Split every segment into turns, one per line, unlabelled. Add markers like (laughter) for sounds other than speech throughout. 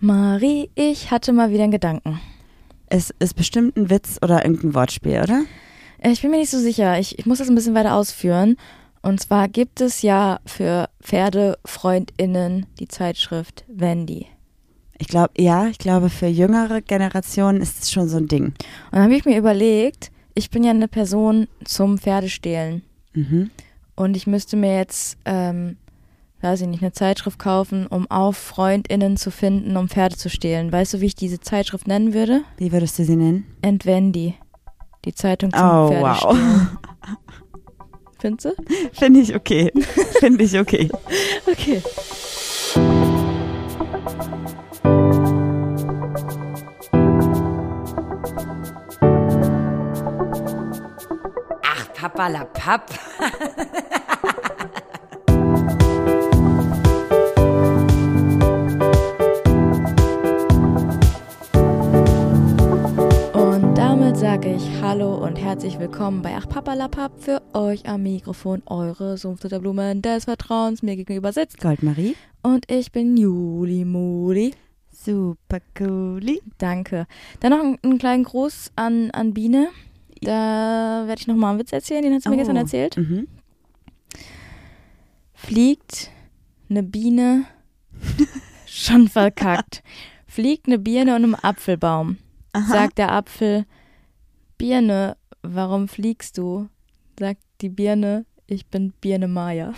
Marie, ich hatte mal wieder einen Gedanken.
Es ist bestimmt ein Witz oder irgendein Wortspiel, oder?
Äh, Ich bin mir nicht so sicher. Ich, ich muss das ein bisschen weiter ausführen. Und zwar gibt es ja für PferdefreundInnen die Zeitschrift Wendy.
Ich glaube, ja, ich glaube, für jüngere Generationen ist es schon so ein Ding.
Und dann habe ich mir überlegt, ich bin ja eine Person zum Pferdestehlen.
Mhm.
Und ich müsste mir jetzt, ähm, weiß ich nicht, eine Zeitschrift kaufen, um auch FreundInnen zu finden, um Pferde zu stehlen. Weißt du, wie ich diese Zeitschrift nennen würde?
Wie würdest du sie nennen?
Entwendy. Die Zeitung zum
Oh,
Pferdestehlen. (laughs) Findest du?
Finde ich okay. Finde ich okay. (laughs)
Okay.
Ach, Papa la Papp. (laughs)
sage ich Hallo und herzlich willkommen bei Ach Papalapap für euch am Mikrofon, eure Sumpf der Blumen des Vertrauens mir gegenüber sitzt.
Goldmarie.
Und ich bin Juli Muli.
Super cooli.
Danke. Dann noch einen, einen kleinen Gruß an, an Biene. Da werde ich nochmal einen Witz erzählen, den hat sie mir
Oh.
gestern erzählt.
Mhm.
Fliegt eine Biene, (laughs) schon verkackt, fliegt eine Birne und einem Apfelbaum.
Aha.
Sagt der Apfel, Birne, warum fliegst du? Sagt die Birne, ich bin Birne Maya.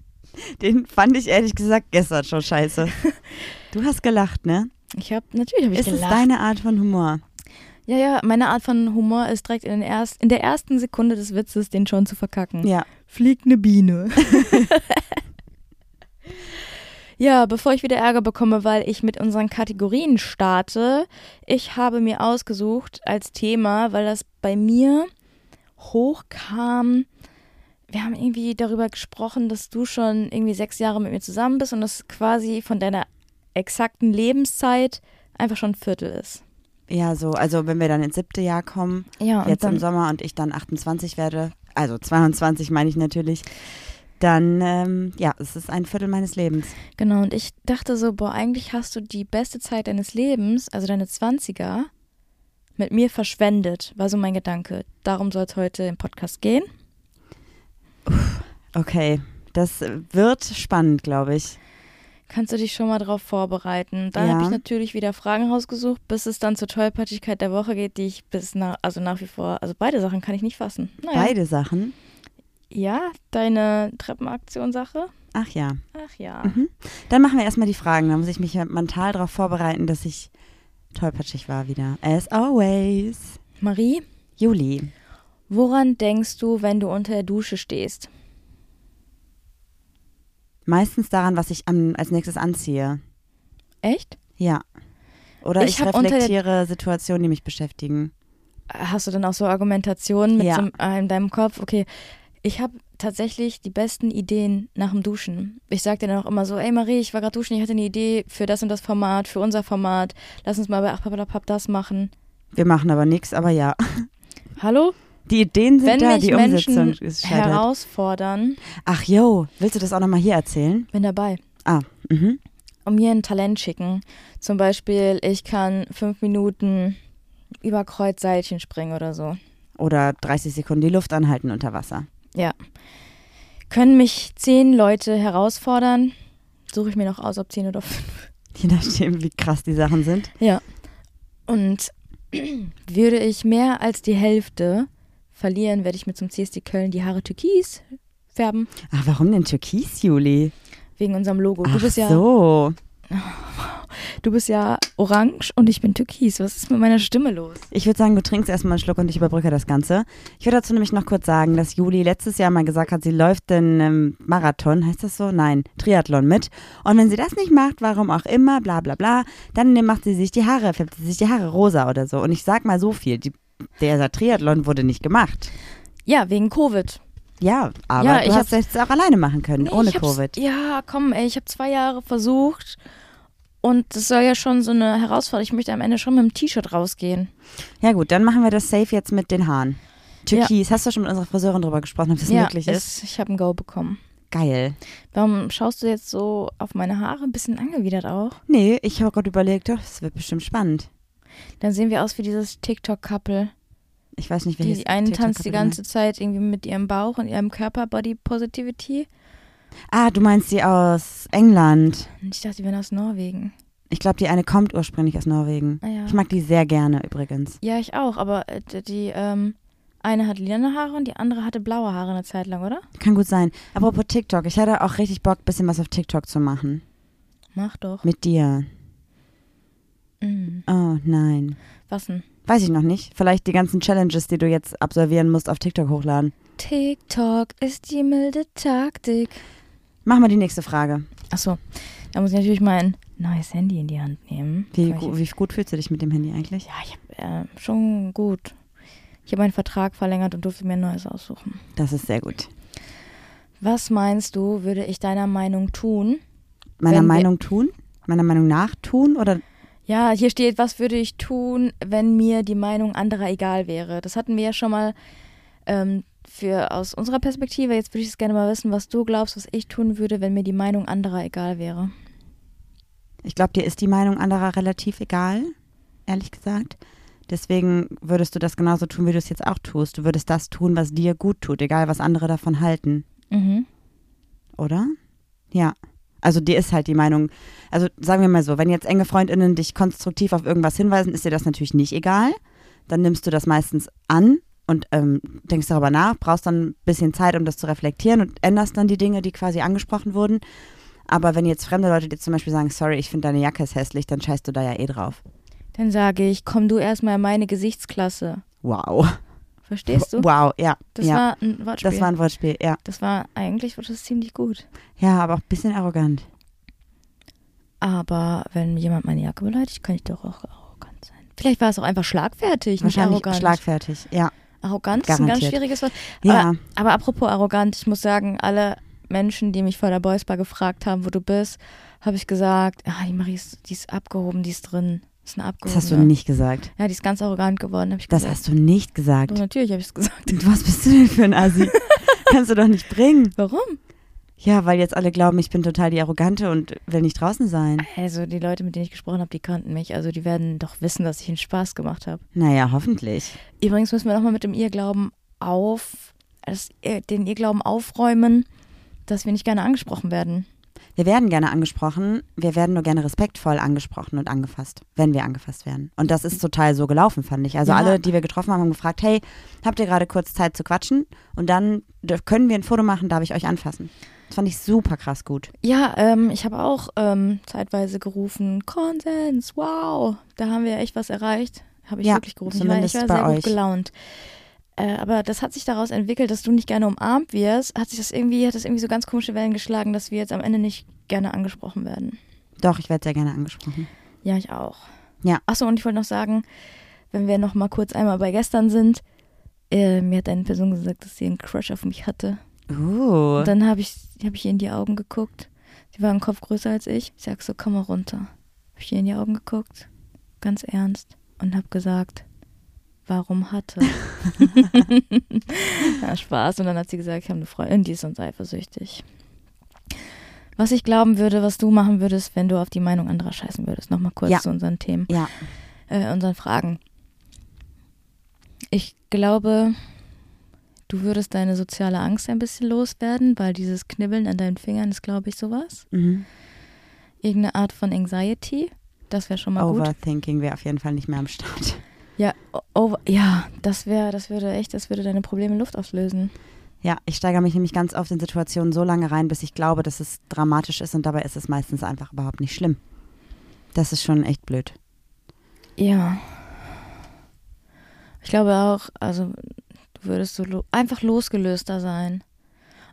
(laughs)
Den fand ich ehrlich gesagt gestern schon scheiße. (laughs) Du hast gelacht, ne?
Ich habe natürlich hab ich
ist es
gelacht.
deine Art von Humor?
ja, ja, meine Art von Humor ist direkt in, erst, in der ersten Sekunde des Witzes, den schon zu verkacken.
Ja.
Fliegt eine Biene. (laughs) ja, bevor ich wieder Ärger bekomme, weil ich mit unseren Kategorien starte, ich habe mir ausgesucht als Thema, weil das bei mir hochkam. Wir haben irgendwie darüber gesprochen, dass du schon irgendwie sechs Jahre mit mir zusammen bist und das quasi von deiner exakten Lebenszeit einfach schon ein Viertel ist.
Ja, so. Also, wenn wir dann ins siebte Jahr kommen,
Ja,
jetzt im Sommer und ich dann 28 werde, also 22 meine ich natürlich, dann, ähm, ja, es ist ein Viertel meines Lebens.
Genau, und ich dachte so, boah, eigentlich hast du die beste Zeit deines Lebens, also deine 20er, mit mir verschwendet, war so mein Gedanke. Darum soll es heute im Podcast gehen.
Okay, das wird spannend, glaube ich.
Kannst du dich schon mal darauf vorbereiten? Dann
Ja.
habe ich natürlich wieder Fragen rausgesucht, bis es dann zur Tollpatschigkeit der Woche geht, die ich bis nach, also nach wie vor, also beide Sachen kann ich nicht fassen. Naja.
Beide Sachen.
Ja, deine Treppenaktion-Sache?
Ach ja.
Ach ja.
Mhm. Dann machen wir erstmal die Fragen. Da muss ich mich mental darauf vorbereiten, dass ich tollpatschig war wieder. As always.
Marie,
Juli.
woran denkst du, wenn du unter der Dusche stehst?
Meistens daran, was ich am, als nächstes anziehe.
Echt?
Ja. Oder
Ich
ich, reflektiere Situationen, die mich beschäftigen.
Hast du dann auch so Argumentationen mit
Ja.
so, äh, in deinem Kopf? Okay, ich habe tatsächlich die besten Ideen nach dem Duschen. Ich sag dir dann auch immer so, ey Marie, ich war gerade duschen, ich hatte eine Idee für das und das Format, für unser Format. Lass uns mal bei Ach Papalapap das machen.
Wir machen aber nichts, aber ja.
Hallo?
Die Ideen sind
Wenn
da,
mich
die
Menschen
Umsetzung ist scheitert.
herausfordern,
Ach yo, willst du das auch nochmal hier erzählen?
bin dabei.
Ah, mhm.
Und mir ein Talent schicken. Zum Beispiel, ich kann fünf Minuten über Kreuzseilchen springen oder so.
Oder 30 Sekunden die Luft anhalten unter Wasser.
Ja. Können mich zehn Leute herausfordern? Suche ich mir noch aus, ob zehn oder fünf.
Je nachdem, wie krass die Sachen sind.
Ja. Und (clears throat) würde ich mehr als die Hälfte verlieren, werde ich mir zum CSD Köln die Haare türkis färben.
Ach, warum denn Türkis, Juli?
Wegen unserem Logo. Du
Ach
bist ja,
so.
Du bist ja orange und ich bin türkis. Was ist mit meiner Stimme los?
Ich würde sagen, du trinkst erstmal einen Schluck und ich überbrücke das Ganze. Ich würde dazu nämlich noch kurz sagen, dass Juli letztes Jahr mal gesagt hat, sie läuft den ähm, Marathon, heißt das so? Nein, Triathlon mit. Und wenn sie das nicht macht, warum auch immer, bla bla bla, dann macht sie sich die Haare, färbt sie sich die Haare rosa oder so. Und ich sag mal so viel, die, der Triathlon wurde nicht gemacht.
Ja, wegen Covid.
Ja, aber
Ja,
du
ich
hast es auch alleine machen können,
Nee,
ohne Covid.
Ja, komm, ey, ich habe zwei Jahre versucht. Und das soll ja schon so eine Herausforderung. Ich möchte am Ende schon mit dem T-Shirt rausgehen.
Ja gut, dann machen wir das safe jetzt mit den Haaren. Türkis, hast du schon mit unserer Friseurin drüber gesprochen, ob das
ja,
möglich ist?
es- ich habe ein Go bekommen.
geil.
Warum schaust du jetzt so auf meine Haare? Ein bisschen angewidert auch.
Nee, ich habe gerade überlegt, doch, das wird bestimmt spannend.
Dann sehen wir aus wie dieses TikTok-Couple.
Ich weiß nicht,
Die,
welches
die eine tanzt die ganze Zeit irgendwie mit ihrem Bauch und ihrem Körper Body Positivity.
Ah, du meinst die aus England.
Ich dachte, die wären aus Norwegen.
Ich glaube, die eine kommt ursprünglich aus Norwegen.
Ah, ja.
Ich mag die sehr gerne übrigens.
Ja, ich auch, aber äh, die- die ähm, eine hat lilane Haare und die andere hatte blaue Haare eine Zeit lang, oder?
Kann gut sein. Apropos TikTok, ich hatte auch richtig Bock, ein bisschen was auf TikTok zu machen.
Mach doch.
Mit dir.
Mhm.
Oh nein.
Was denn?
Weiß ich noch nicht. Vielleicht die ganzen Challenges, die du jetzt absolvieren musst, auf TikTok hochladen.
TikTok ist die milde Taktik.
Mach mal die nächste Frage.
Achso, da muss ich natürlich mein neues Handy in die Hand nehmen.
Wie, gu- wie gut fühlst du dich mit dem Handy eigentlich?
ja, ich habe äh, schon gut. Ich habe meinen Vertrag verlängert und durfte mir ein neues aussuchen.
Das ist sehr gut.
Was meinst du, würde ich deiner Meinung tun?
Meiner Meinung tun? Meiner Meinung nach tun? Oder
Ja, hier steht, was würde ich tun, wenn mir die Meinung anderer egal wäre. Das hatten wir ja schon mal ähm, für aus unserer Perspektive. Jetzt würde ich es gerne mal wissen, was du glaubst, was ich tun würde, wenn mir die Meinung anderer egal wäre.
ich glaube, dir ist die Meinung anderer relativ egal, ehrlich gesagt. Deswegen würdest du das genauso tun, wie du es jetzt auch tust. Du würdest das tun, was dir gut tut, egal was andere davon halten,
Mhm.
oder? Ja. Also dir ist halt die Meinung, also sagen wir mal so, wenn jetzt enge Freundinnen dich konstruktiv auf irgendwas hinweisen, ist dir das natürlich nicht egal. Dann nimmst du das meistens an und ähm, denkst darüber nach, brauchst dann ein bisschen Zeit, um das zu reflektieren und änderst dann die Dinge, die quasi angesprochen wurden. Aber wenn jetzt fremde Leute dir zum Beispiel sagen, sorry, ich finde deine Jacke ist hässlich, dann scheißt du da ja eh drauf.
Dann sage ich, komm du erstmal in meine Gesichtsklasse.
Wow.
Verstehst du?
Wow, ja.
Das
ja.
war ein Wortspiel.
das war ein Wortspiel, ja.
das war eigentlich war das ziemlich gut.
Ja, aber auch ein bisschen arrogant.
Aber wenn jemand meine Jacke beleidigt, kann ich doch auch arrogant sein. Vielleicht war es auch einfach schlagfertig, nicht
Wahrscheinlich
arrogant.
schlagfertig, ja.
Arroganz ist ein ganz
Garantiert.
schwieriges Wort.
Ja,
Aber, aber apropos arrogant, ich muss sagen, alle Menschen, die mich vor der Boys Bar gefragt haben, wo du bist, habe ich gesagt, ah, die Marie ist, die ist abgehoben, die ist drin. Das ist eine
das hast du nicht gesagt.
Ja, die ist ganz arrogant geworden, habe ich
Das
gesagt.
hast du nicht gesagt.
Doch, natürlich habe ich es gesagt.
Was bist du denn für ein Assi? (laughs) Kannst du doch nicht bringen.
Warum?
Ja, weil jetzt alle glauben, ich bin total die Arrogante und will nicht draußen sein.
Also die Leute, mit denen ich gesprochen habe, die kannten mich. Also die werden doch wissen, dass ich einen Spaß gemacht habe.
Naja, hoffentlich.
Übrigens müssen wir nochmal mit dem Irrglauben auf, das, den Irrglauben aufräumen, dass wir nicht gerne angesprochen werden.
Wir werden gerne angesprochen, wir werden nur gerne respektvoll angesprochen und angefasst, wenn wir angefasst werden. Und das ist total so gelaufen, fand ich. Also
Ja.
alle, die wir getroffen haben, haben gefragt, hey, habt ihr gerade kurz Zeit zu quatschen? Und dann können wir ein Foto machen, darf ich euch anfassen. Das fand ich super krass gut.
Ja, ähm, ich habe auch ähm, zeitweise gerufen, Konsens, wow, da haben wir echt was erreicht. Habe ich
Ja,
wirklich gerufen. Ich war, ich war sehr
euch.
gut gelaunt. Äh, aber das hat sich daraus entwickelt, dass du nicht gerne umarmt wirst, hat sich das irgendwie, hat das irgendwie so ganz komische Wellen geschlagen, dass wir jetzt am Ende nicht gerne angesprochen werden.
Doch, ich werde sehr gerne angesprochen.
Ja, ich auch.
Ja.
Achso, und ich wollte noch sagen, wenn wir noch mal kurz einmal bei gestern sind, äh, mir hat eine Person gesagt, dass sie einen Crush auf mich hatte.
Uh,
Und dann habe ich, hab ich ihr in die Augen geguckt. Sie war einen Kopf größer als ich. Ich sag so, komm mal runter. Habe ich ihr in die Augen geguckt, ganz ernst, und habe gesagt, warum hatte? (laughs) ja, Spaß. Und dann hat sie gesagt, ich habe eine Freundin, die ist uns eifersüchtig. Was ich glauben würde, was du machen würdest, wenn du auf die Meinung anderer scheißen würdest. Nochmal kurz
Ja.
zu unseren Themen,
ja,
äh, unseren Fragen. Ich glaube, du würdest deine soziale Angst ein bisschen loswerden, weil dieses Knibbeln an deinen Fingern ist, glaube ich, sowas.
mhm.
Irgendeine Art von Anxiety. Das wäre schon mal gut.
Overthinking wäre auf jeden Fall nicht mehr am Start.
Ja, over, ja, das wäre, das würde echt, das würde deine Probleme in Luft auslösen.
Ja, ich steigere mich nämlich ganz oft in Situationen so lange rein, bis ich glaube, dass es dramatisch ist und dabei ist es meistens einfach überhaupt nicht schlimm. Das ist schon echt blöd.
Ja. Ich glaube auch, also würdest so lo einfach losgelöster sein.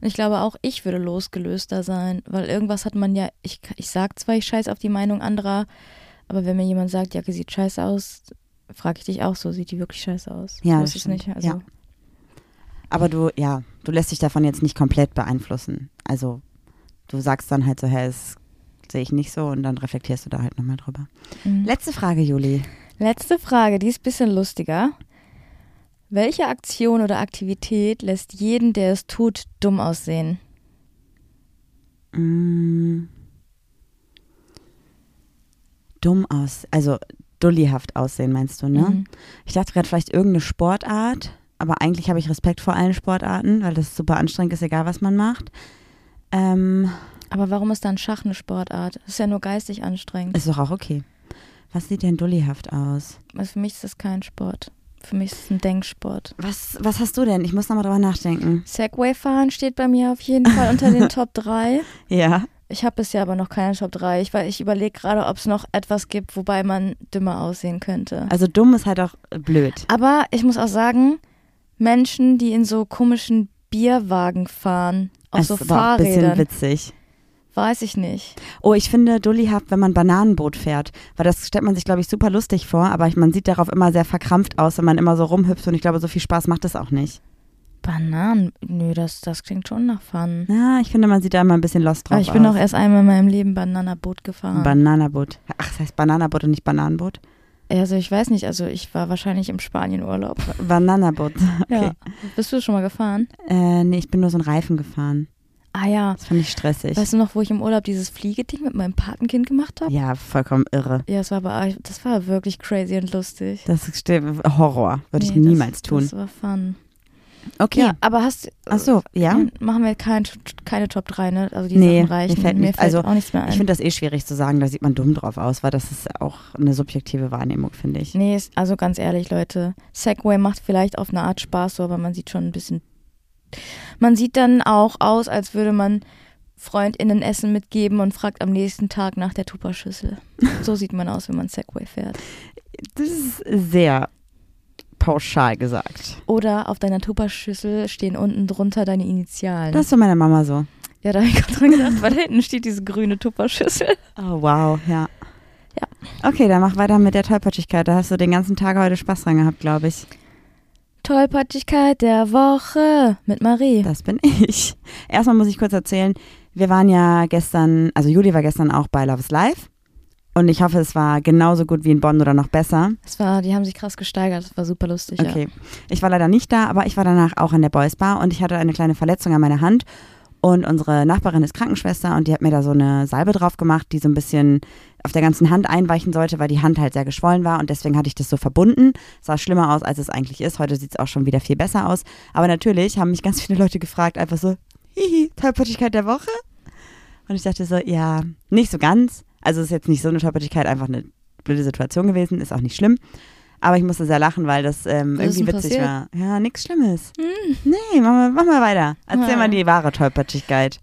Und ich glaube auch, ich würde losgelöster sein, weil irgendwas hat man ja, ich, ich sag zwar, ich scheiß auf die Meinung anderer, aber wenn mir jemand sagt, Jacke sieht scheiße aus, frage ich dich auch so, sieht die wirklich scheiße aus?
Ja, das
ist es
stimmt.
nicht. Also,
Ja. Aber du, ja, du lässt dich davon jetzt nicht komplett beeinflussen. Also du sagst dann halt so, hä, das sehe ich nicht so und dann reflektierst du da halt nochmal drüber.
Mhm.
Letzte Frage, Juli.
Letzte Frage, die ist ein bisschen lustiger. Welche Aktion oder Aktivität lässt jeden, der es tut, dumm aussehen?
Mm. Dumm aus, also dullihaft aussehen, meinst du, ne?
Mhm.
Ich dachte gerade vielleicht irgendeine Sportart, aber eigentlich habe ich Respekt vor allen Sportarten, weil das super anstrengend ist, egal was man macht. Ähm,
Aber warum ist dann Schach eine Sportart? Das ist ja nur geistig anstrengend.
ist doch auch okay. Was sieht denn dullihaft aus?
Also für mich ist das kein Sport. Für mich ist es ein Denksport.
Was, was hast du denn? Ich muss nochmal drüber nachdenken.
Segway fahren steht bei mir auf jeden Fall unter den (laughs) Top 3.
Ja.
Ich habe bisher aber noch keine Top 3. Ich, weil ich überlege gerade, ob es noch etwas gibt, wobei man dümmer aussehen könnte.
Also dumm ist halt auch blöd.
Aber ich muss auch sagen, Menschen, die in so komischen Bierwagen fahren, auf
Es
so
ist aber auch ein bisschen
Fahrrädern,
witzig.
Weiß ich nicht.
Oh, ich finde dullihaft, wenn man Bananenboot fährt. Weil das stellt man sich, glaube ich, super lustig vor, aber man sieht darauf immer sehr verkrampft aus, wenn man immer so rumhüpft und ich glaube, so viel Spaß macht es auch nicht.
Bananen? Nö, das, das klingt schon nach Fun.
Ja, ich finde, man sieht da immer ein bisschen lost drauf
Aber ich bin
aus.
auch erst einmal in meinem Leben Bananaboot gefahren.
Bananaboot. Ach, das heißt Bananaboot und nicht Bananenboot?
also ich weiß nicht, also ich war wahrscheinlich im Spanienurlaub.
Bananaboot. (laughs) Okay.
Ja. Bist du schon mal gefahren?
Äh, nee, ich bin nur so einen Reifen gefahren.
Ah ja.
Das fand ich stressig.
Weißt du noch, wo ich im Urlaub dieses Fliegeding mit meinem Patenkind gemacht habe?
ja, vollkommen irre.
Ja, das war aber das war wirklich crazy und lustig.
Das ist Horror. Würde ich
Nee,
niemals
das,
tun.
Das war fun.
okay.
Ja, aber hast
Ach so, ja.
Machen wir kein, keine Top 3, ne? Also die
Nee,
Sachen reichen.
mir fällt nicht- also,
auch nichts mehr ein.
Ich finde das eh schwierig zu sagen, da sieht man dumm drauf aus, weil das ist auch eine subjektive Wahrnehmung, finde ich.
nee, also ganz ehrlich, Leute. Segway macht vielleicht auf eine Art Spaß, so, aber man sieht schon ein bisschen. Man sieht dann auch aus, als würde man FreundInnen Essen mitgeben und fragt am nächsten Tag nach der Tupperschüssel. (laughs) So sieht man aus, wenn man Segway fährt.
Das ist sehr pauschal gesagt.
Oder auf deiner Tupperschüssel stehen unten drunter deine Initialen.
Das ist von meiner Mama so.
ja, da habe ich gerade dran gedacht, weil da hinten steht diese grüne Tupperschüssel.
Oh, wow, ja.
Ja.
Okay, dann mach weiter mit der Tollpatschigkeit. Da hast du den ganzen Tag heute Spaß dran gehabt, glaube ich.
Tollpatschigkeit der Woche mit Marie.
Das bin ich. Erstmal muss ich kurz erzählen, wir waren ja gestern, also Juli war gestern auch bei Love is Live. Und ich hoffe, es war genauso gut wie in Bonn oder noch besser.
Es war, die haben sich krass gesteigert, das war super lustig.
Okay. Ich war leider nicht da, aber ich war danach auch an der Boys Bar und ich hatte eine kleine Verletzung an meiner Hand. Und unsere Nachbarin ist Krankenschwester und die hat mir da so eine Salbe drauf gemacht, die so ein bisschen auf der ganzen Hand einweichen sollte, weil die Hand halt sehr geschwollen war und deswegen hatte ich das so verbunden. Sah schlimmer aus, als es eigentlich ist. Heute sieht es auch schon wieder viel besser aus. Aber natürlich haben mich ganz (laughs) viele Leute gefragt, einfach so, hihi, Tollpatschigkeit der Woche? Und ich dachte so, ja, nicht so ganz. Also es ist jetzt nicht so eine Tollpatschigkeit, einfach eine blöde Situation gewesen, ist auch nicht schlimm. Aber ich musste sehr lachen, weil das ähm, irgendwie witzig
passiert?
war. Ja, nichts Schlimmes.
Hm.
Nee, mach mal, mach mal weiter. Erzähl
Ja.
mal die wahre Tollpatschigkeit.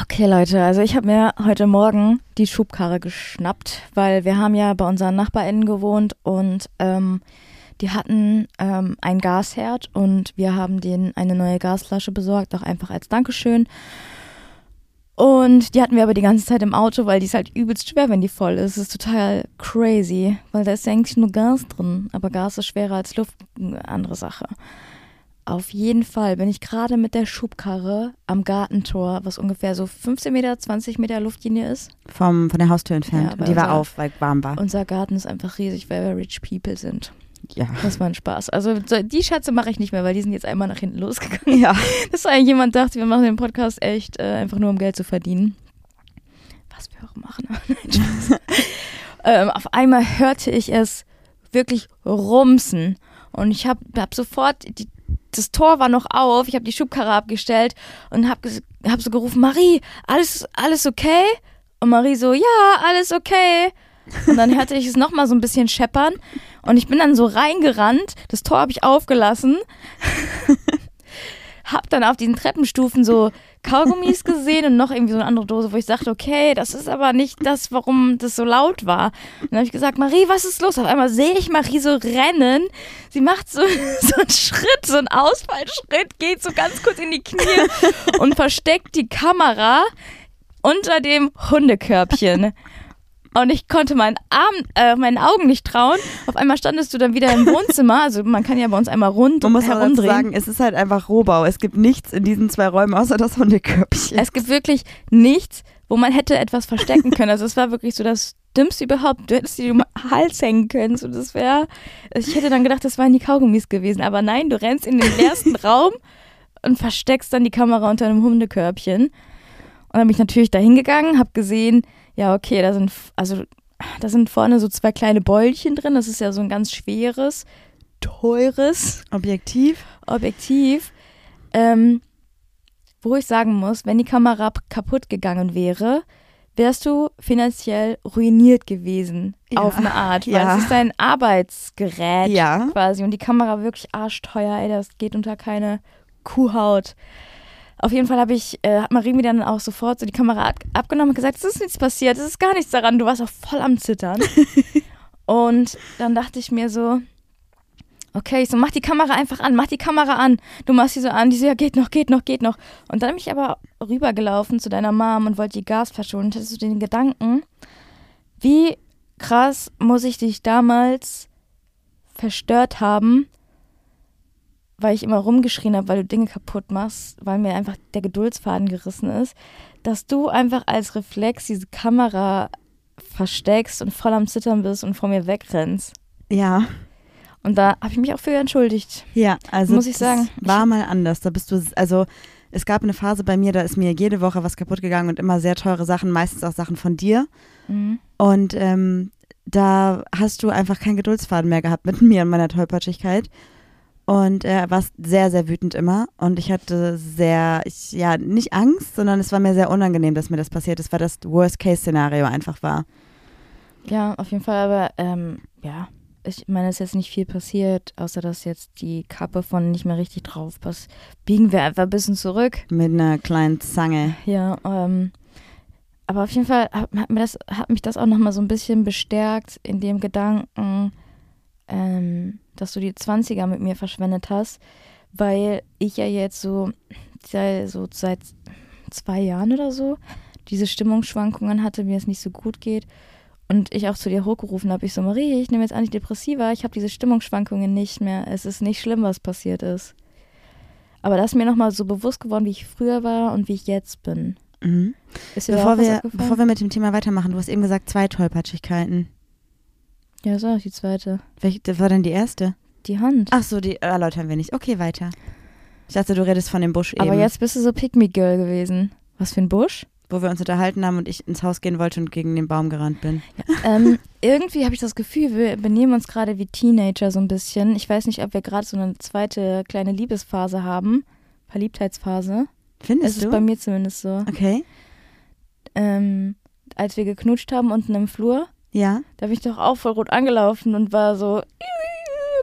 Okay, Leute, also ich habe mir heute Morgen die Schubkarre geschnappt, weil wir haben ja bei unseren NachbarInnen gewohnt und ähm, die hatten ähm, ein Gasherd und wir haben denen eine neue Gasflasche besorgt, auch einfach als Dankeschön. Und die hatten wir aber die ganze Zeit im Auto, weil die ist halt übelst schwer, wenn die voll ist. Das ist total crazy, weil da ist ja eigentlich nur Gas drin. Aber Gas ist schwerer als Luft, eine andere Sache. Auf jeden Fall bin ich gerade mit der Schubkarre am Gartentor, was ungefähr so 15 Meter, 20 Meter Luftlinie ist.
Vom, von der Haustür entfernt.
Ja,
die war auf, weil warm war.
Unser Garten ist einfach riesig, weil wir rich people sind.
Ja.
Das war ein Spaß. Also so, die Schätze mache ich nicht mehr, weil die sind jetzt einmal nach hinten losgegangen.
Ja. (laughs)
Dass eigentlich jemand dachte, wir machen den Podcast echt äh, einfach nur, um Geld zu verdienen. Was wir auch machen. (laughs) (laughs) Ähm, auf einmal hörte ich es wirklich rumsen. Und ich habe hab sofort, die, das Tor war noch auf, ich habe die Schubkarre abgestellt und habe hab so gerufen, Marie, alles, alles okay? Und Marie so, ja, alles okay. Und dann hörte ich es nochmal so ein bisschen scheppern und ich bin dann so reingerannt, das Tor habe ich aufgelassen, (laughs) hab dann auf diesen Treppenstufen so Kaugummis gesehen und noch irgendwie so eine andere Dose, wo ich sagte, okay, das ist aber nicht das, warum das so laut war. Und dann habe ich gesagt, Marie, was ist los? Auf einmal sehe ich Marie so rennen. Sie macht so, (laughs) so einen Schritt, so einen Ausfallschritt, geht so ganz kurz in die Knie und versteckt die Kamera unter dem Hundekörbchen. Und ich konnte meinen, Arm, äh, meinen Augen nicht trauen. Auf einmal standest du dann wieder im Wohnzimmer. Also man kann ja bei uns einmal rund
Man muss auch dazu
herumdrehen.
sagen, es ist halt einfach Rohbau. Es gibt nichts in diesen zwei Räumen außer das Hundekörbchen.
Es gibt wirklich nichts, wo man hätte etwas verstecken können. Also es war wirklich so das Dümmste überhaupt. Du hättest die um den Hals hängen können. So, das wäre. Ich hätte dann gedacht, das waren die Kaugummis gewesen. Aber nein, du rennst in den leersten (laughs) Raum und versteckst dann die Kamera unter einem Hundekörbchen. Und dann bin ich natürlich da hingegangen, habe gesehen, ja, okay, da sind, also, da sind vorne so zwei kleine Beulchen drin. Das ist ja so ein ganz schweres, teures
Objektiv.
Objektiv. Ähm, wo ich sagen muss, wenn die Kamera kaputt gegangen wäre, wärst du finanziell ruiniert gewesen.
Ja.
Auf eine Art. Weil
Ja.
es ist ein Arbeitsgerät
Ja.
quasi. Und die Kamera wirklich arschteuer, ey, das geht unter keine Kuhhaut. Auf jeden Fall habe ich, äh, hat Marie mir dann auch sofort so die Kamera ab abgenommen und gesagt, es ist nichts passiert, es ist gar nichts daran, du warst auch voll am Zittern. (laughs) und dann dachte ich mir so, okay, ich so, mach die Kamera einfach an, mach die Kamera an. Du machst sie so an, die so, ja, geht noch, geht noch, geht noch. Und dann bin ich aber rübergelaufen zu deiner Mom und wollte die Gasflasche und hatte so den Gedanken, wie krass muss ich dich damals verstört haben, weil ich immer rumgeschrien habe, weil du Dinge kaputt machst, weil mir einfach der Geduldsfaden gerissen ist, dass du einfach als Reflex diese Kamera versteckst und voll am Zittern bist und vor mir wegrennst.
Ja.
Und da habe ich mich auch für entschuldigt.
Ja, also
Muss ich
das
sagen.
war mal anders. Da bist du, also es gab eine Phase bei mir, da ist mir jede Woche was kaputt gegangen und immer sehr teure Sachen, meistens auch Sachen von dir.
Mhm.
Und ähm, da hast du einfach keinen Geduldsfaden mehr gehabt mit (laughs) mir und meiner Tollpatschigkeit. Und äh, warst sehr, sehr wütend immer. Und ich hatte sehr, ich, ja, nicht Angst, sondern es war mir sehr unangenehm, dass mir das passiert ist, weil das Worst-Case-Szenario einfach war.
Ja, auf jeden Fall, aber ähm, ja, ich meine, es ist jetzt nicht viel passiert, außer dass jetzt die Kappe von nicht mehr richtig drauf passt. Biegen wir einfach ein bisschen zurück.
Mit einer kleinen Zange.
Ja, ähm, aber auf jeden Fall hat, hat, mir das, hat mich das auch nochmal so ein bisschen bestärkt in dem Gedanken, ähm, dass du die 20er mit mir verschwendet hast, weil ich ja jetzt so, ja, so seit zwei Jahren oder so diese Stimmungsschwankungen hatte, mir es nicht so gut geht. Und ich auch zu dir hochgerufen habe, ich so, Marie, ich nehme jetzt Antidepressiva, ich habe diese Stimmungsschwankungen nicht mehr. Es ist nicht schlimm, was passiert ist. Aber das ist mir nochmal so bewusst geworden, wie ich früher war und wie ich jetzt bin.
Mhm. Bevor wir, bevor wir mit dem Thema weitermachen, du hast eben gesagt, zwei Tollpatschigkeiten.
Ja, so, die zweite.
Welche das war denn die erste?
Die Hand.
Ach so, die erläutern wir nicht. Okay, weiter. Ich dachte, du redest von dem Busch
Aber
eben,
jetzt bist du so Pick-Me-Girl gewesen. Was für ein Busch?
wo wir uns unterhalten haben und ich ins Haus gehen wollte und gegen den Baum gerannt bin.
ähm, (laughs) irgendwie habe ich das Gefühl, wir benehmen uns gerade wie Teenager so ein bisschen. Ich weiß nicht, ob wir gerade so eine zweite kleine Liebesphase haben. Verliebtheitsphase.
Findest
Es
du?
ist bei mir zumindest so.
okay.
Ähm, als wir geknutscht haben unten im Flur,
Ja.
da bin ich doch auch voll rot angelaufen und war so,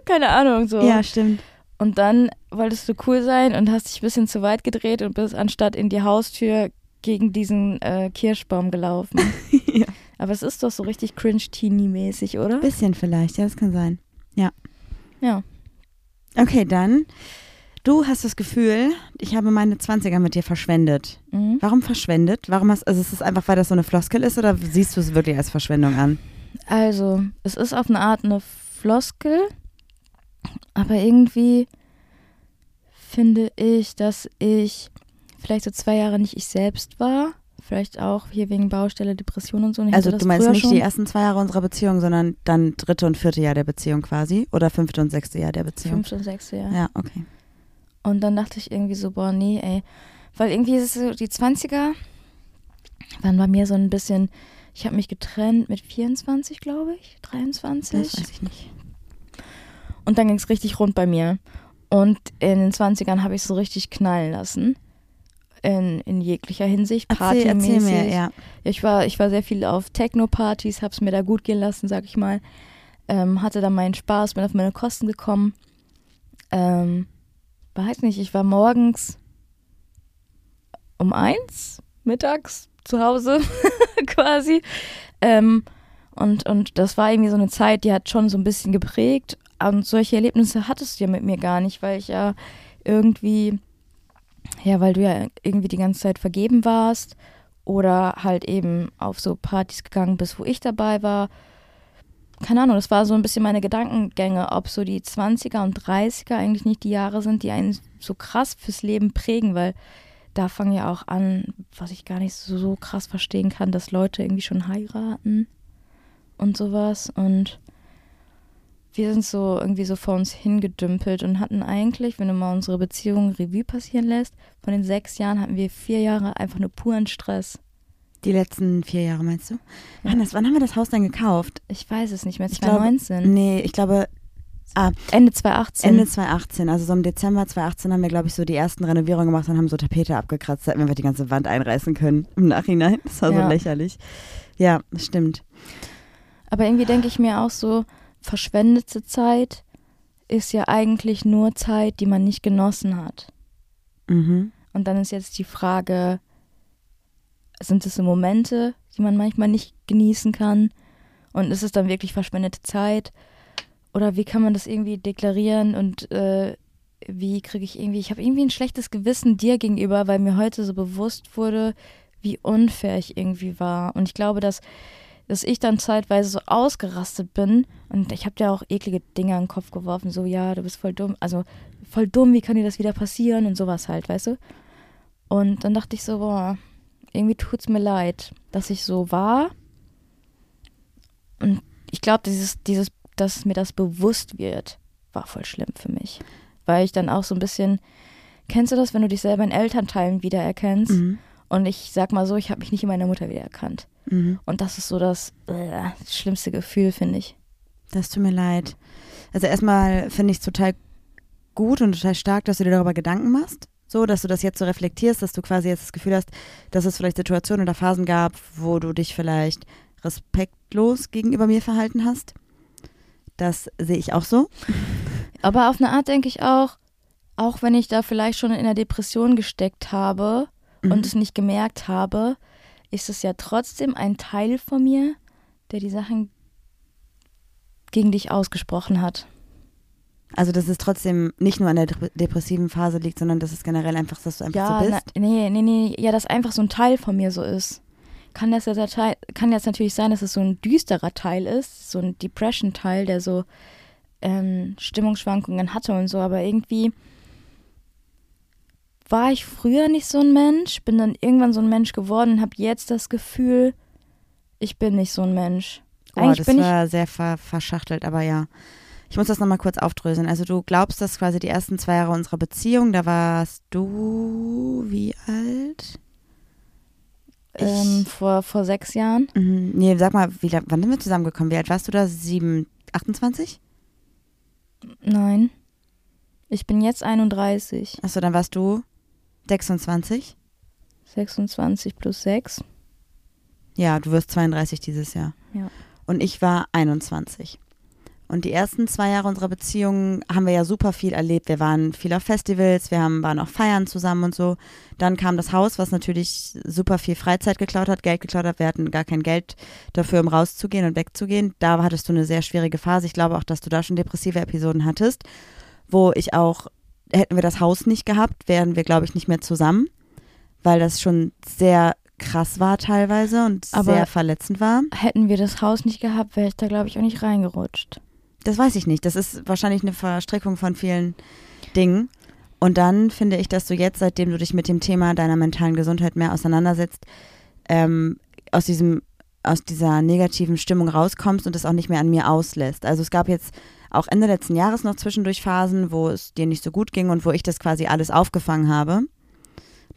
keine Ahnung, so.
Ja, stimmt.
Und dann wolltest du cool sein und hast dich ein bisschen zu weit gedreht und bist anstatt in die Haustür gegen diesen äh, Kirschbaum gelaufen. (laughs)
ja.
Aber es ist doch so richtig cringe-teeny-mäßig, oder?
Bisschen vielleicht, ja, das kann sein. Ja.
Ja.
Okay, dann. Du hast das Gefühl, ich habe meine 20er mit dir verschwendet.
Mhm.
Warum verschwendet? Warum hast, also ist es einfach, weil das so eine Floskel ist oder siehst du es wirklich als Verschwendung an?
Also, es ist auf eine Art eine Floskel, aber irgendwie finde ich, dass ich vielleicht so zwei Jahre nicht ich selbst war. Vielleicht auch hier wegen Baustelle, Depression und so. Ich
Also du meinst nicht
schon.
die ersten zwei Jahre unserer Beziehung, sondern dann dritte und vierte Jahr der Beziehung quasi? Oder fünfte und sechste Jahr der Beziehung?
Fünfte und sechste Jahr.
Ja, okay.
Und dann dachte ich irgendwie so, boah, nee, ey. Weil irgendwie ist es so, die 20er waren bei mir so ein bisschen, ich habe mich getrennt mit 24, glaube ich, 23.
Das weiß ich nicht.
Und dann ging es richtig rund bei mir. Und in den 20ern habe ich so richtig knallen lassen. In, in jeglicher Hinsicht.
Erzähl, erzähl
Partymäßig.
mir, ja.
Ich war, ich war sehr viel auf Techno-Partys, habe es mir da gut gehen lassen, sag ich mal. Ähm, hatte da meinen Spaß, bin auf meine Kosten gekommen. Ähm, weiß nicht, ich war morgens um eins, mittags zu Hause (laughs) quasi. Ähm, und, und das war irgendwie so eine Zeit, die hat schon so ein bisschen geprägt. Und solche Erlebnisse hattest du ja mit mir gar nicht, weil ich ja irgendwie, ja, weil du ja irgendwie die ganze Zeit vergeben warst oder halt eben auf so Partys gegangen bist, wo ich dabei war. Keine Ahnung, das war so ein bisschen meine Gedankengänge, ob so die 20er und 30er eigentlich nicht die Jahre sind, die einen so krass fürs Leben prägen, weil da fangen ja auch an, was ich gar nicht so, so krass verstehen kann, dass Leute irgendwie schon heiraten und sowas. Und wir sind so irgendwie so vor uns hingedümpelt und hatten eigentlich, wenn du mal unsere Beziehung Revue passieren lässt, von den sechs Jahren hatten wir vier Jahre einfach nur puren Stress.
Die letzten vier Jahre, meinst du?
Ja.
Wann, das, wann haben wir das Haus dann gekauft?
Ich weiß es nicht mehr,
Ich glaube-
2019.
Nee, ich glaube
Ende 2018.
Ende 2018. Also so im Dezember 2018 haben wir, glaube ich, so die ersten Renovierungen gemacht und haben so Tapete abgekratzt, da hätten wir einfach die ganze Wand einreißen können im Nachhinein. Das war so
Ja.
lächerlich. Ja, das stimmt.
Aber irgendwie denke ich mir auch so, verschwendete Zeit ist ja eigentlich nur Zeit, die man nicht genossen hat.
Mhm.
Und dann ist jetzt die Frage, sind es so Momente, die man manchmal nicht genießen kann? Und ist es dann wirklich verschwendete Zeit? Oder wie kann man das irgendwie deklarieren? Und äh, wie kriege ich irgendwie, ich habe irgendwie ein schlechtes Gewissen dir gegenüber, weil mir heute so bewusst wurde, wie unfair ich irgendwie war. Und ich glaube, dass, dass ich dann zeitweise so ausgerastet bin und ich habe dir auch eklige Dinge in den Kopf geworfen, so ja, du bist voll dumm, also voll dumm, wie kann dir das wieder passieren und sowas halt, weißt du? Und dann dachte ich so, boah, irgendwie tut's mir leid, dass ich so war. Und ich glaube, dieses, dieses, dass mir das bewusst wird, war voll schlimm für mich. Weil ich dann auch so ein bisschen, kennst du das, wenn du dich selber in Elternteilen wiedererkennst?
Mhm.
Und ich sag mal so, ich habe mich nicht in meiner Mutter wiedererkannt.
Mhm.
Und das ist so das, äh, das schlimmste Gefühl, finde ich.
Das tut mir leid. Also erstmal finde ich es total gut und total stark, dass du dir darüber Gedanken machst. So, dass du das jetzt so reflektierst, dass du quasi jetzt das Gefühl hast, dass es vielleicht Situationen oder Phasen gab, wo du dich vielleicht respektlos gegenüber mir verhalten hast. Das sehe ich auch so. (laughs)
Aber auf eine Art denke ich auch, auch wenn ich da vielleicht schon in einer Depression gesteckt habe
Mhm.
und es nicht gemerkt habe, ist es ja trotzdem ein Teil von mir, der die Sachen gegen dich ausgesprochen hat.
Also, dass es trotzdem nicht nur an der dep- depressiven Phase liegt, sondern dass es generell einfach, dass du einfach
Ja,
so
na,
bist.
nee, nee, nee, ja, dass einfach so ein Teil von mir so ist. Kann das der Teil, kann jetzt natürlich sein, dass es so ein düsterer Teil ist, so ein Depression-Teil, der so ähm, Stimmungsschwankungen hatte und so, aber irgendwie war ich früher nicht so ein Mensch, bin dann irgendwann so ein Mensch geworden und habe jetzt das Gefühl, ich bin nicht so ein Mensch.
Oh,
Eigentlich
das
bin ich
war sehr ver verschachtelt, aber ja. Ich muss das nochmal kurz aufdröseln. Also du glaubst, dass quasi die ersten zwei Jahre unserer Beziehung, da warst du wie alt?
ähm, vor, vor sechs Jahren.
Mhm. Nee, sag mal, wie, wann sind wir zusammengekommen? Wie alt warst du da? Sieben, 28?
Nein. Ich bin jetzt 31.
Achso, dann warst du 26?
26 plus 6.
Ja, du wirst 32 dieses Jahr.
Ja.
Und ich war 21. Und die ersten zwei Jahre unserer Beziehung haben wir ja super viel erlebt. Wir waren viel auf Festivals, wir haben, waren auch feiern zusammen und so. Dann kam das Haus, was natürlich super viel Freizeit geklaut hat, Geld geklaut hat. Wir hatten gar kein Geld dafür, um rauszugehen und wegzugehen. Da hattest du eine sehr schwierige Phase. Ich glaube auch, dass du da schon depressive Episoden hattest, wo ich auch, hätten wir das Haus nicht gehabt, wären wir, glaube ich, nicht mehr zusammen, weil das schon sehr krass war teilweise und
Aber-
sehr verletzend war.
Hätten wir das Haus nicht gehabt, wäre ich da, glaube ich, auch nicht reingerutscht.
Das weiß ich nicht. Das ist wahrscheinlich eine Verstrickung von vielen Dingen. Und dann finde ich, dass du jetzt, seitdem du dich mit dem Thema deiner mentalen Gesundheit mehr auseinandersetzt, ähm, aus diesem aus dieser negativen Stimmung rauskommst und es auch nicht mehr an mir auslässt. Also es gab jetzt auch Ende letzten Jahres noch zwischendurch Phasen, wo es dir nicht so gut ging und wo ich das quasi alles aufgefangen habe.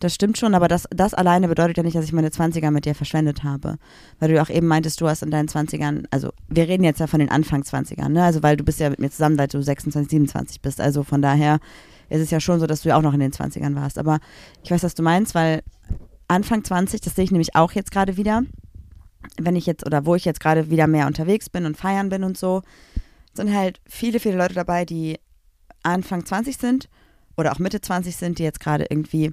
Das stimmt schon, aber das, das alleine bedeutet ja nicht, dass ich meine 20er mit dir verschwendet habe. Weil du auch eben meintest, du hast in deinen 20ern, also wir reden jetzt ja von den Anfang 20ern, ne? Also weil du bist ja mit mir zusammen, seit du 26, 27 bist. Also von daher ist es ja schon so, dass du ja auch noch in den 20ern warst. Aber ich weiß, was du meinst, weil Anfang 20, das sehe ich nämlich auch jetzt gerade wieder, wenn ich jetzt oder wo ich jetzt gerade wieder mehr unterwegs bin und feiern bin und so, sind halt viele, viele Leute dabei, die Anfang 20 sind oder auch Mitte 20 sind, die jetzt gerade irgendwie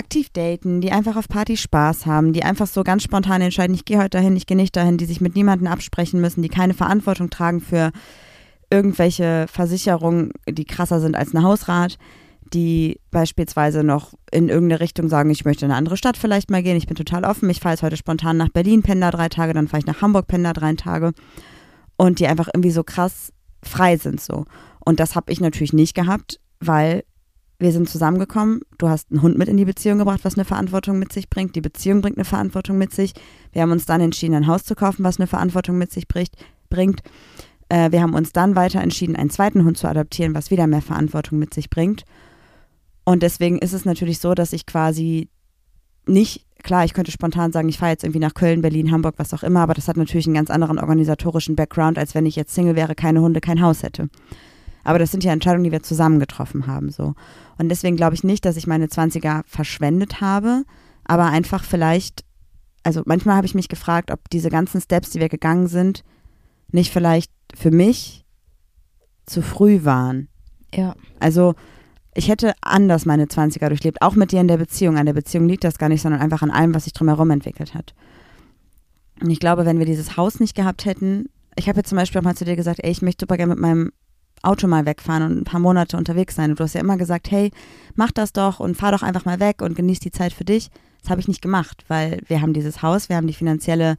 aktiv daten, die einfach auf Partys Spaß haben, die einfach so ganz spontan entscheiden, ich gehe heute dahin, ich gehe nicht dahin, die sich mit niemandem absprechen müssen, die keine Verantwortung tragen für irgendwelche Versicherungen, die krasser sind als ein Hausrat, die beispielsweise noch in irgendeine Richtung sagen, ich möchte in eine andere Stadt vielleicht mal gehen, ich bin total offen, ich fahre jetzt heute spontan nach Berlin, penne da drei Tage, dann fahre ich nach Hamburg, penne da drei Tage und die einfach irgendwie so krass frei sind so. Und das habe ich natürlich nicht gehabt, weil wir sind zusammengekommen, du hast einen Hund mit in die Beziehung gebracht, was eine Verantwortung mit sich bringt, die Beziehung bringt eine Verantwortung mit sich. Wir haben uns dann entschieden, ein Haus zu kaufen, was eine Verantwortung mit sich bringt. Äh, wir haben uns dann weiter entschieden, einen zweiten Hund zu adoptieren, was wieder mehr Verantwortung mit sich bringt. Und deswegen ist es natürlich so, dass ich quasi nicht, klar, ich könnte spontan sagen, ich fahre jetzt irgendwie nach Köln, Berlin, Hamburg, was auch immer, aber das hat natürlich einen ganz anderen organisatorischen Background, als wenn ich jetzt Single wäre, keine Hunde, kein Haus hätte. Aber das sind ja Entscheidungen, die wir zusammen getroffen haben, so. Und deswegen glaube ich nicht, dass ich meine 20er verschwendet habe, aber einfach vielleicht, also manchmal habe ich mich gefragt, ob diese ganzen Steps, die wir gegangen sind, nicht vielleicht für mich zu früh waren.
Ja.
Also ich hätte anders meine 20er durchlebt, auch mit dir in der Beziehung. An der Beziehung liegt das gar nicht, sondern einfach an allem, was sich drumherum entwickelt hat. Und ich glaube, wenn wir dieses Haus nicht gehabt hätten, ich habe jetzt zum Beispiel auch mal zu dir gesagt, ey, ich möchte super gerne mit meinem Auto mal wegfahren und ein paar Monate unterwegs sein. Und du hast ja immer gesagt, hey, mach das doch und fahr doch einfach mal weg und genieß die Zeit für dich. Das habe ich nicht gemacht, weil wir haben dieses Haus, wir haben die finanzielle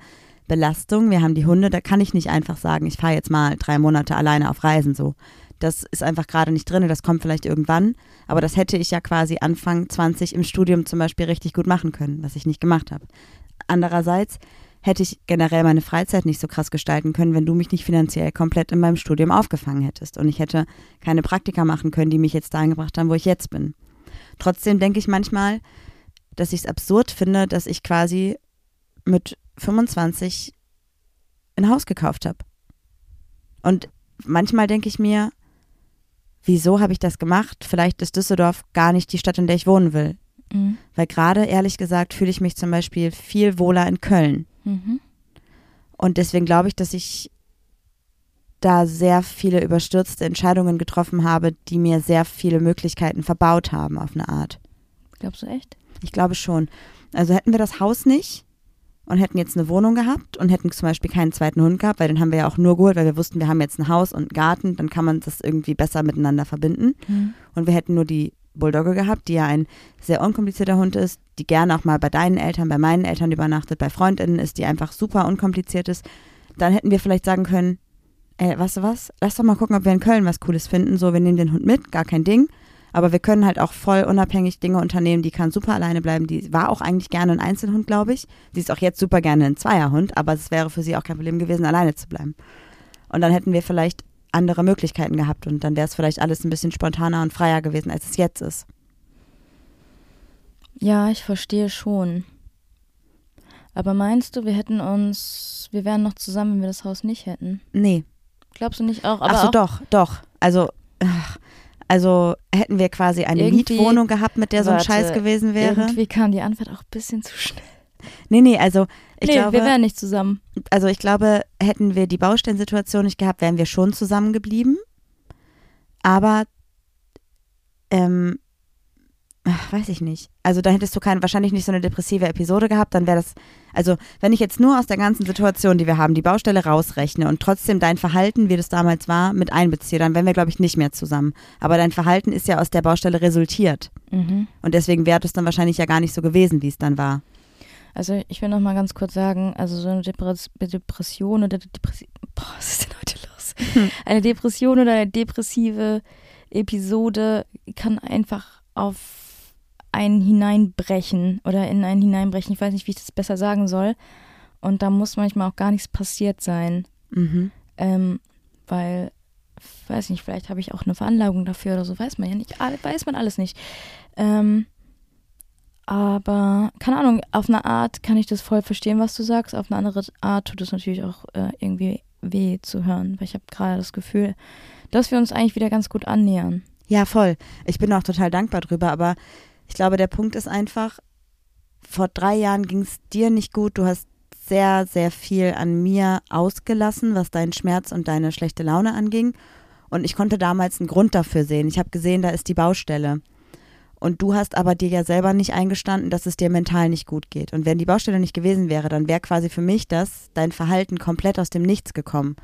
Belastung, wir haben die Hunde. Da kann ich nicht einfach sagen, ich fahre jetzt mal drei Monate alleine auf Reisen so. Das ist einfach gerade nicht drin, das kommt vielleicht irgendwann. Aber das hätte ich ja quasi Anfang 20 im Studium zum Beispiel richtig gut machen können, was ich nicht gemacht habe. Andererseits hätte ich generell meine Freizeit nicht so krass gestalten können, wenn du mich nicht finanziell komplett in meinem Studium aufgefangen hättest. Und ich hätte keine Praktika machen können, die mich jetzt dahin gebracht haben, wo ich jetzt bin. Trotzdem denke ich manchmal, dass ich es absurd finde, dass ich quasi mit 25 ein Haus gekauft habe. Und manchmal denke ich mir, wieso habe ich das gemacht? Vielleicht ist Düsseldorf gar nicht die Stadt, in der ich wohnen will.
Mhm.
Weil gerade, ehrlich gesagt, fühle ich mich zum Beispiel viel wohler in Köln.
Mhm.
Und deswegen glaube ich, dass ich da sehr viele überstürzte Entscheidungen getroffen habe, die mir sehr viele Möglichkeiten verbaut haben auf eine Art.
Glaubst du echt?
Ich glaube schon. Also hätten wir das Haus nicht und hätten jetzt eine Wohnung gehabt und hätten zum Beispiel keinen zweiten Hund gehabt, weil den haben wir ja auch nur geholt, weil wir wussten, wir haben jetzt ein Haus und einen Garten, dann kann man das irgendwie besser miteinander verbinden.
Mhm.
Und wir hätten nur die Bulldogge gehabt, die ja ein sehr unkomplizierter Hund ist, die gerne auch mal bei deinen Eltern, bei meinen Eltern übernachtet, bei Freundinnen ist, die einfach super unkompliziert ist. Dann hätten wir vielleicht sagen können, ey, weißt du was, lass doch mal gucken, ob wir in Köln was Cooles finden. So, wir nehmen den Hund mit, gar kein Ding. Aber wir können halt auch voll unabhängig Dinge unternehmen. Die kann super alleine bleiben. Die war auch eigentlich gerne ein Einzelhund, glaube ich. Sie ist auch jetzt super gerne ein Zweierhund, aber es wäre für sie auch kein Problem gewesen, alleine zu bleiben. Und dann hätten wir vielleicht andere Möglichkeiten gehabt und dann wäre es vielleicht alles ein bisschen spontaner und freier gewesen, als es jetzt ist.
Ja, ich verstehe schon. Aber meinst du, wir hätten uns, wir wären noch zusammen, wenn wir das Haus nicht hätten?
Nee.
Glaubst du nicht auch? Aber
Ach so, doch, doch. Also, ach, also hätten wir quasi eine Mietwohnung gehabt, mit der so ein
Warte,
Scheiß gewesen wäre.
Irgendwie kam die Antwort auch ein bisschen zu schnell.
Nee, nee, also ich
nee,
glaube,
wir wären nicht zusammen.
also ich glaube, hätten wir die Baustellensituation nicht gehabt, wären wir schon zusammengeblieben. Aber ähm, ach, weiß ich nicht. Also da hättest du kein, wahrscheinlich nicht so eine depressive Episode gehabt, dann wäre das, also wenn ich jetzt nur aus der ganzen Situation, die wir haben, die Baustelle rausrechne und trotzdem dein Verhalten, wie das damals war, mit einbeziehe, dann wären wir, glaube ich, nicht mehr zusammen. Aber dein Verhalten ist ja aus der Baustelle resultiert.
Mhm.
Und deswegen wäre es dann wahrscheinlich ja gar nicht so gewesen, wie es dann war.
Also ich will noch mal ganz kurz sagen, also so eine Depres Depression oder Depression, boah, was ist denn heute los?
Hm. (laughs)
Eine Depression oder eine depressive Episode kann einfach auf einen hineinbrechen oder in einen hineinbrechen. Ich weiß nicht, wie ich das besser sagen soll. Und da muss manchmal auch gar nichts passiert sein.
Mhm.
Ähm, weil, weiß nicht, vielleicht habe ich auch eine Veranlagung dafür oder so, weiß man ja nicht. Weiß man alles nicht. Ähm, aber, keine Ahnung, auf eine Art kann ich das voll verstehen, was du sagst. Auf eine andere Art tut es natürlich auch äh, irgendwie weh zu hören, weil ich habe gerade das Gefühl, dass wir uns eigentlich wieder ganz gut annähern.
Ja, voll. Ich bin auch total dankbar drüber, aber ich glaube, der Punkt ist einfach, vor drei Jahren ging es dir nicht gut. Du hast sehr, sehr viel an mir ausgelassen, was deinen Schmerz und deine schlechte Laune anging. Und ich konnte damals einen Grund dafür sehen. Ich habe gesehen, da ist die Baustelle. Und du hast aber dir ja selber nicht eingestanden, dass es dir mental nicht gut geht. Und wenn die Baustelle nicht gewesen wäre, dann wäre quasi für mich das, dein Verhalten komplett aus dem Nichts gekommen.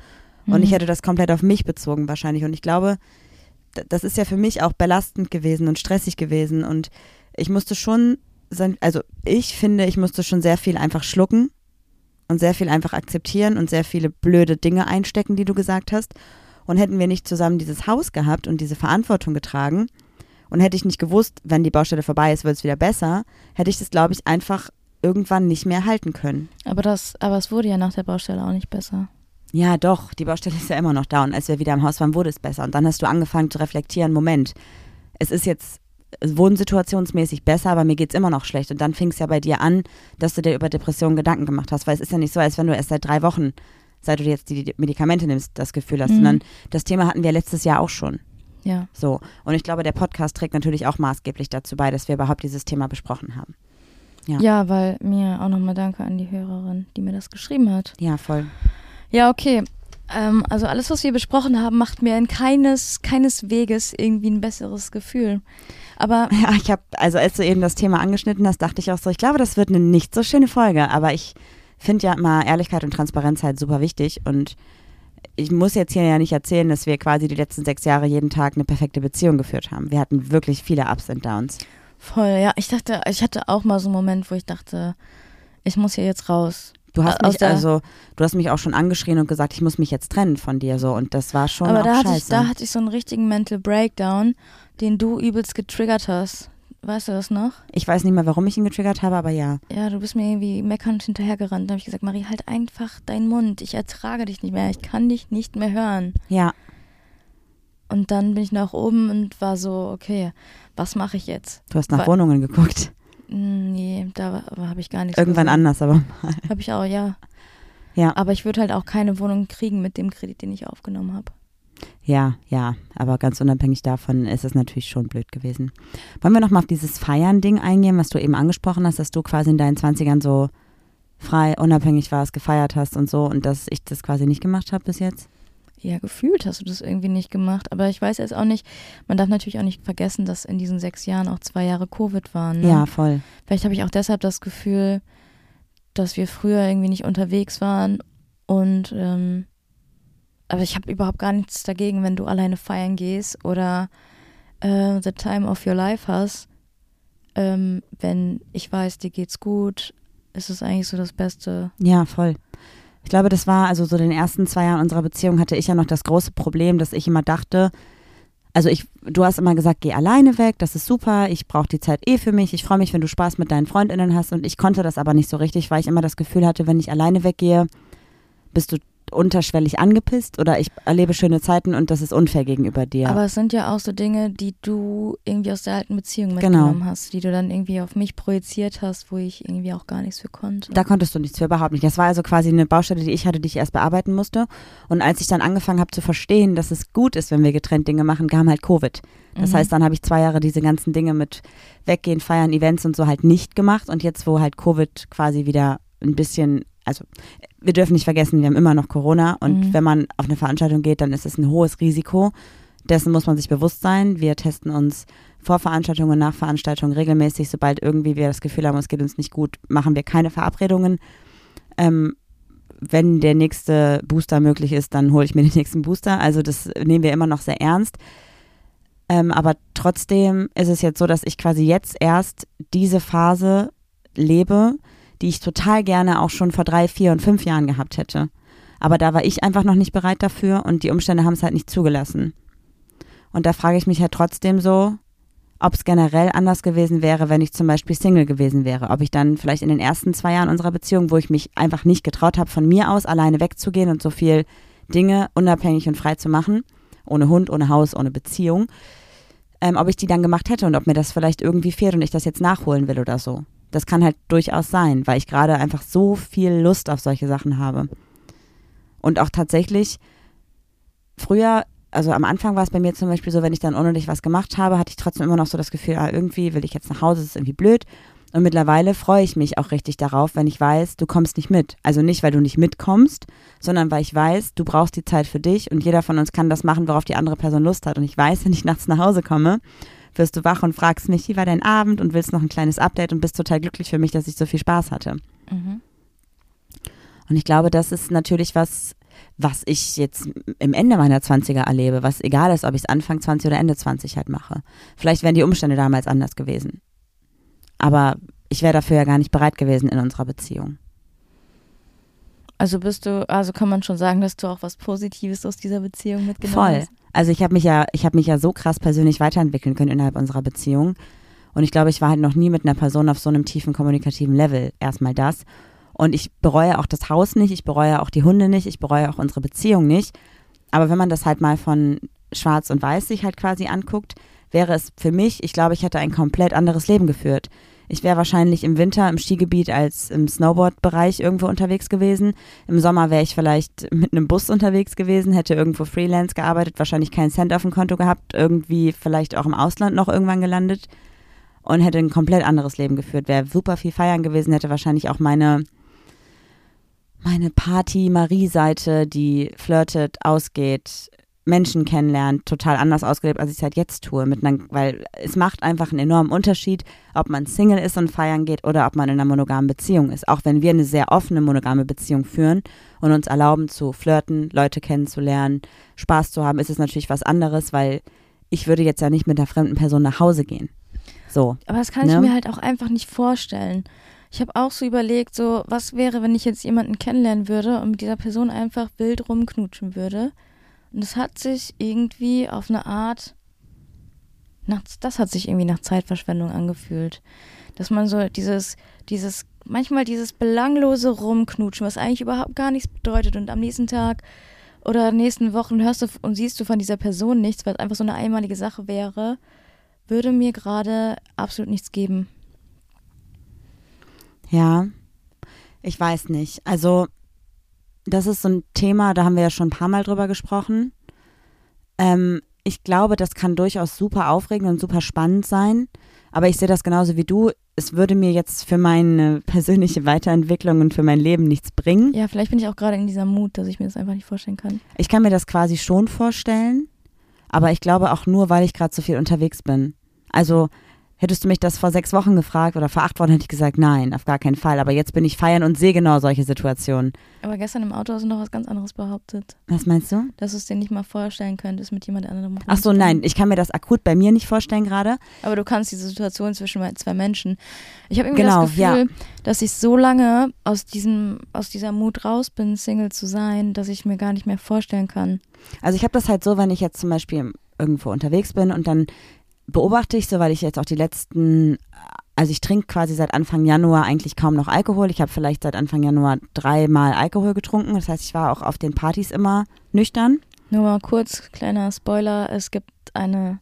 Und
Mhm.
ich hätte das komplett auf mich bezogen wahrscheinlich. Und ich glaube, das ist ja für mich auch belastend gewesen und stressig gewesen. Und ich musste schon, also ich finde, ich musste schon sehr viel einfach schlucken und sehr viel einfach akzeptieren und sehr viele blöde Dinge einstecken, die du gesagt hast. Und hätten wir nicht zusammen dieses Haus gehabt und diese Verantwortung getragen und hätte ich nicht gewusst, wenn die Baustelle vorbei ist, wird es wieder besser, hätte ich das, glaube ich, einfach irgendwann nicht mehr halten können.
Aber das, aber es wurde ja nach der Baustelle auch nicht besser.
Ja, doch, die Baustelle ist ja immer noch da und als wir wieder im Haus waren, wurde es besser. Und dann hast du angefangen zu reflektieren, Moment, es ist jetzt wohnsituationsmäßig besser, aber mir geht es immer noch schlecht. Und dann fing es ja bei dir an, dass du dir über Depressionen Gedanken gemacht hast, weil es ist ja nicht so, als wenn du erst seit drei Wochen, seit du jetzt die Medikamente nimmst, das Gefühl hast,
Mhm.
sondern das Thema hatten wir letztes Jahr auch schon.
Ja.
So. Und ich glaube, der Podcast trägt natürlich auch maßgeblich dazu bei, dass wir überhaupt dieses Thema besprochen haben. Ja.
Ja, weil mir auch nochmal danke an die Hörerin, die mir das geschrieben hat.
Ja, voll.
Ja, okay. Ähm, also alles, was wir besprochen haben, macht mir in keines, keines Weges irgendwie ein besseres Gefühl. Aber (laughs)
Ja, ich habe, also als du eben das Thema angeschnitten hast, dachte ich auch so, ich glaube, das wird eine nicht so schöne Folge, aber ich finde ja immer Ehrlichkeit und Transparenz halt super wichtig und ich muss jetzt hier ja nicht erzählen, dass wir quasi die letzten sechs Jahre jeden Tag eine perfekte Beziehung geführt haben. Wir hatten wirklich viele Ups und Downs.
voll, ja, ich dachte, ich hatte auch mal so einen Moment, wo ich dachte, ich muss hier jetzt raus.
Du hast
Aus
mich also, du hast mich auch schon angeschrien und gesagt, ich muss mich jetzt trennen von dir so und das war schon
Aber
auch
da hatte,
scheiße.
ich, da hatte ich so einen richtigen Mental Breakdown, den du übelst getriggert hast. Weißt du das noch?
ich weiß nicht mehr, warum ich ihn getriggert habe, aber ja.
Ja, du bist mir irgendwie meckernd hinterhergerannt. Da habe ich gesagt, Marie, halt einfach deinen Mund. Ich ertrage dich nicht mehr. Ich kann dich nicht mehr hören.
Ja,
Und dann bin ich nach oben und war so, okay, was mache ich jetzt?
du hast nach
Weil-
Wohnungen geguckt.
Hm, Nee, da habe ich gar nichts
Irgendwann
gesehen.
anders, aber
Habe ich auch, ja.
Ja.
Aber ich würde halt auch keine Wohnung kriegen mit dem Kredit, den ich aufgenommen habe.
Ja, ja, aber ganz unabhängig davon ist es natürlich schon blöd gewesen. Wollen wir nochmal auf dieses Feiern-Ding eingehen, was du eben angesprochen hast, dass du quasi in deinen 20ern so frei, unabhängig warst, gefeiert hast und so und dass ich das quasi nicht gemacht habe bis jetzt?
Ja, gefühlt hast du das irgendwie nicht gemacht. Aber ich weiß jetzt auch nicht, man darf natürlich auch nicht vergessen, dass in diesen sechs Jahren auch zwei Jahre Covid waren. Ne?
Ja, voll.
Vielleicht habe ich auch deshalb das Gefühl, dass wir früher irgendwie nicht unterwegs waren und ähm, aber ich habe überhaupt gar nichts dagegen, wenn du alleine feiern gehst oder äh, the time of your life hast. Ähm, wenn ich weiß, dir geht's gut, ist es eigentlich so das Beste.
Ja, voll. Ich glaube, das war also so den ersten zwei Jahren unserer Beziehung hatte ich ja noch das große Problem, dass ich immer dachte, also ich, du hast immer gesagt, geh alleine weg, das ist super, ich brauche die Zeit eh für mich, ich freue mich, wenn du Spaß mit deinen Freundinnen hast und ich konnte das aber nicht so richtig, weil ich immer das Gefühl hatte, wenn ich alleine weggehe, bist du unterschwellig angepisst oder ich erlebe schöne Zeiten und das ist unfair gegenüber dir.
Aber es sind ja auch so Dinge, die du irgendwie aus der alten Beziehung
Genau.
mitgenommen hast, die du dann irgendwie auf mich projiziert hast, wo ich irgendwie auch gar nichts für konnte.
Da konntest du nichts für, überhaupt nicht. Das war also quasi eine Baustelle, die ich hatte, die ich erst bearbeiten musste. Und als ich dann angefangen habe zu verstehen, dass es gut ist, wenn wir getrennt Dinge machen, kam halt Covid. Das
Mhm.
heißt, dann habe ich zwei Jahre diese ganzen Dinge mit Weggehen, Feiern, Events und so halt nicht gemacht. Und jetzt, wo halt Covid quasi wieder ein bisschen, also wir dürfen nicht vergessen, wir haben immer noch Corona. Und
Mhm.
wenn man auf eine Veranstaltung geht, dann ist es ein hohes Risiko. Dessen muss man sich bewusst sein. Wir testen uns vor Veranstaltungen und nach Veranstaltungen regelmäßig. Sobald irgendwie wir das Gefühl haben, es geht uns nicht gut, machen wir keine Verabredungen. Ähm, wenn der nächste Booster möglich ist, dann hole ich mir den nächsten Booster. Also das nehmen wir immer noch sehr ernst. Ähm, aber trotzdem ist es jetzt so, dass ich quasi jetzt erst diese Phase lebe, die ich total gerne auch schon vor drei, vier und fünf Jahren gehabt hätte. Aber da war ich einfach noch nicht bereit dafür und die Umstände haben es halt nicht zugelassen. Und da frage ich mich halt trotzdem so, ob es generell anders gewesen wäre, wenn ich zum Beispiel Single gewesen wäre. Ob ich dann vielleicht in den ersten zwei Jahren unserer Beziehung, wo ich mich einfach nicht getraut habe, von mir aus alleine wegzugehen und so viel Dinge unabhängig und frei zu machen, ohne Hund, ohne Haus, ohne Beziehung, ähm, ob ich die dann gemacht hätte und ob mir das vielleicht irgendwie fehlt und ich das jetzt nachholen will oder so. Das kann halt durchaus sein, weil ich gerade einfach so viel Lust auf solche Sachen habe. Und auch tatsächlich früher, also am Anfang war es bei mir zum Beispiel so, wenn ich dann unnötig was gemacht habe, hatte ich trotzdem immer noch so das Gefühl, ah, irgendwie will ich jetzt nach Hause, das ist irgendwie blöd. Und mittlerweile freue ich mich auch richtig darauf, wenn ich weiß, du kommst nicht mit. Also nicht, weil du nicht mitkommst, sondern weil ich weiß, du brauchst die Zeit für dich und jeder von uns kann das machen, worauf die andere Person Lust hat. Und ich weiß, wenn ich nachts nach Hause komme, wirst du wach und fragst mich, wie war dein Abend und willst noch ein kleines Update und bist total glücklich für mich, dass ich so viel Spaß hatte.
Mhm.
Und ich glaube, das ist natürlich was, was ich jetzt im Ende meiner 20er erlebe, was egal ist, ob ich es Anfang 20 oder Ende 20 halt mache. Vielleicht wären die Umstände damals anders gewesen. Aber ich wäre dafür ja gar nicht bereit gewesen in unserer Beziehung.
Also bist du, also kann man schon sagen, dass du auch was Positives aus dieser Beziehung mitgenommen
Voll.
hast?
Also ich habe mich ja, ich habe mich ja so krass persönlich weiterentwickeln können innerhalb unserer Beziehung. Und ich glaube, ich war halt noch nie mit einer Person auf so einem tiefen kommunikativen Level. Erstmal das. Und ich bereue auch das Haus nicht, ich bereue auch die Hunde nicht, ich bereue auch unsere Beziehung nicht. Aber wenn man das halt mal von Schwarz und Weiß sich halt quasi anguckt, wäre es für mich, ich glaube, ich hätte ein komplett anderes Leben geführt. Ich wäre wahrscheinlich im Winter im Skigebiet als im Snowboard-Bereich irgendwo unterwegs gewesen. Im Sommer wäre ich vielleicht (laughs) mit einem Bus unterwegs gewesen, hätte irgendwo Freelance gearbeitet, wahrscheinlich keinen Cent auf dem Konto gehabt, irgendwie vielleicht auch im Ausland noch irgendwann gelandet und hätte ein komplett anderes Leben geführt. Wäre super viel feiern gewesen, hätte wahrscheinlich auch meine meine Party-Marie-Seite, die flirtet, ausgeht, Menschen kennenlernt, total anders ausgelebt, als ich es halt jetzt tue. Mit einer, weil es macht einfach einen enormen Unterschied, ob man Single ist und feiern geht oder ob man in einer monogamen Beziehung ist. Auch wenn wir eine sehr offene monogame Beziehung führen und uns erlauben zu flirten, Leute kennenzulernen, Spaß zu haben, ist es natürlich was anderes, weil ich würde jetzt ja nicht mit einer fremden Person nach Hause gehen. So.
Aber das kann
Ne?
ich mir halt auch einfach nicht vorstellen. Ich habe auch so überlegt, so, was wäre, wenn ich jetzt jemanden kennenlernen würde und mit dieser Person einfach wild rumknutschen würde. Und das hat sich irgendwie auf eine Art, nach, das hat sich irgendwie nach Zeitverschwendung angefühlt. Dass man so dieses, dieses, manchmal dieses belanglose Rumknutschen, was eigentlich überhaupt gar nichts bedeutet und am nächsten Tag oder nächsten Wochen hörst du und siehst du von dieser Person nichts, weil es einfach so eine einmalige Sache wäre, würde mir gerade absolut nichts geben.
Ja, ich weiß nicht. Also, das ist so ein Thema, da haben wir ja schon ein paar Mal drüber gesprochen. Ähm, ich glaube, das kann durchaus super aufregend und super spannend sein. Aber ich sehe das genauso wie du. Es würde mir jetzt für meine persönliche Weiterentwicklung und für mein Leben nichts bringen.
Ja, vielleicht bin ich auch gerade in dieser Mut, dass ich mir das einfach nicht vorstellen kann.
Ich kann mir das quasi schon vorstellen, aber ich glaube auch nur, weil ich gerade so viel unterwegs bin. Also hättest du mich das vor sechs Wochen gefragt oder vor acht Wochen, hätte ich gesagt, nein, auf gar keinen Fall. Aber jetzt bin ich feiern und sehe genau solche Situationen.
Aber gestern im Auto hast du noch was ganz anderes behauptet.
Was meinst du?
Dass du es dir nicht mal vorstellen könntest, mit jemand anderem
Ach so, nein, ich kann mir das akut bei mir nicht vorstellen gerade.
Aber du kannst diese Situation zwischen zwei Menschen. Ich habe irgendwie
Genau,
das Gefühl, dass ich so lange aus diesem, aus dieser Mut raus bin, Single zu sein, dass ich mir gar nicht mehr vorstellen kann.
Also ich habe das halt so, wenn ich jetzt zum Beispiel irgendwo unterwegs bin und dann beobachte ich so, weil ich jetzt auch die letzten, also ich trinke quasi seit Anfang Januar eigentlich kaum noch Alkohol. Ich habe vielleicht seit Anfang Januar dreimal Alkohol getrunken. Das heißt, ich war auch auf den Partys immer nüchtern.
Nur mal kurz, kleiner Spoiler, es gibt eine,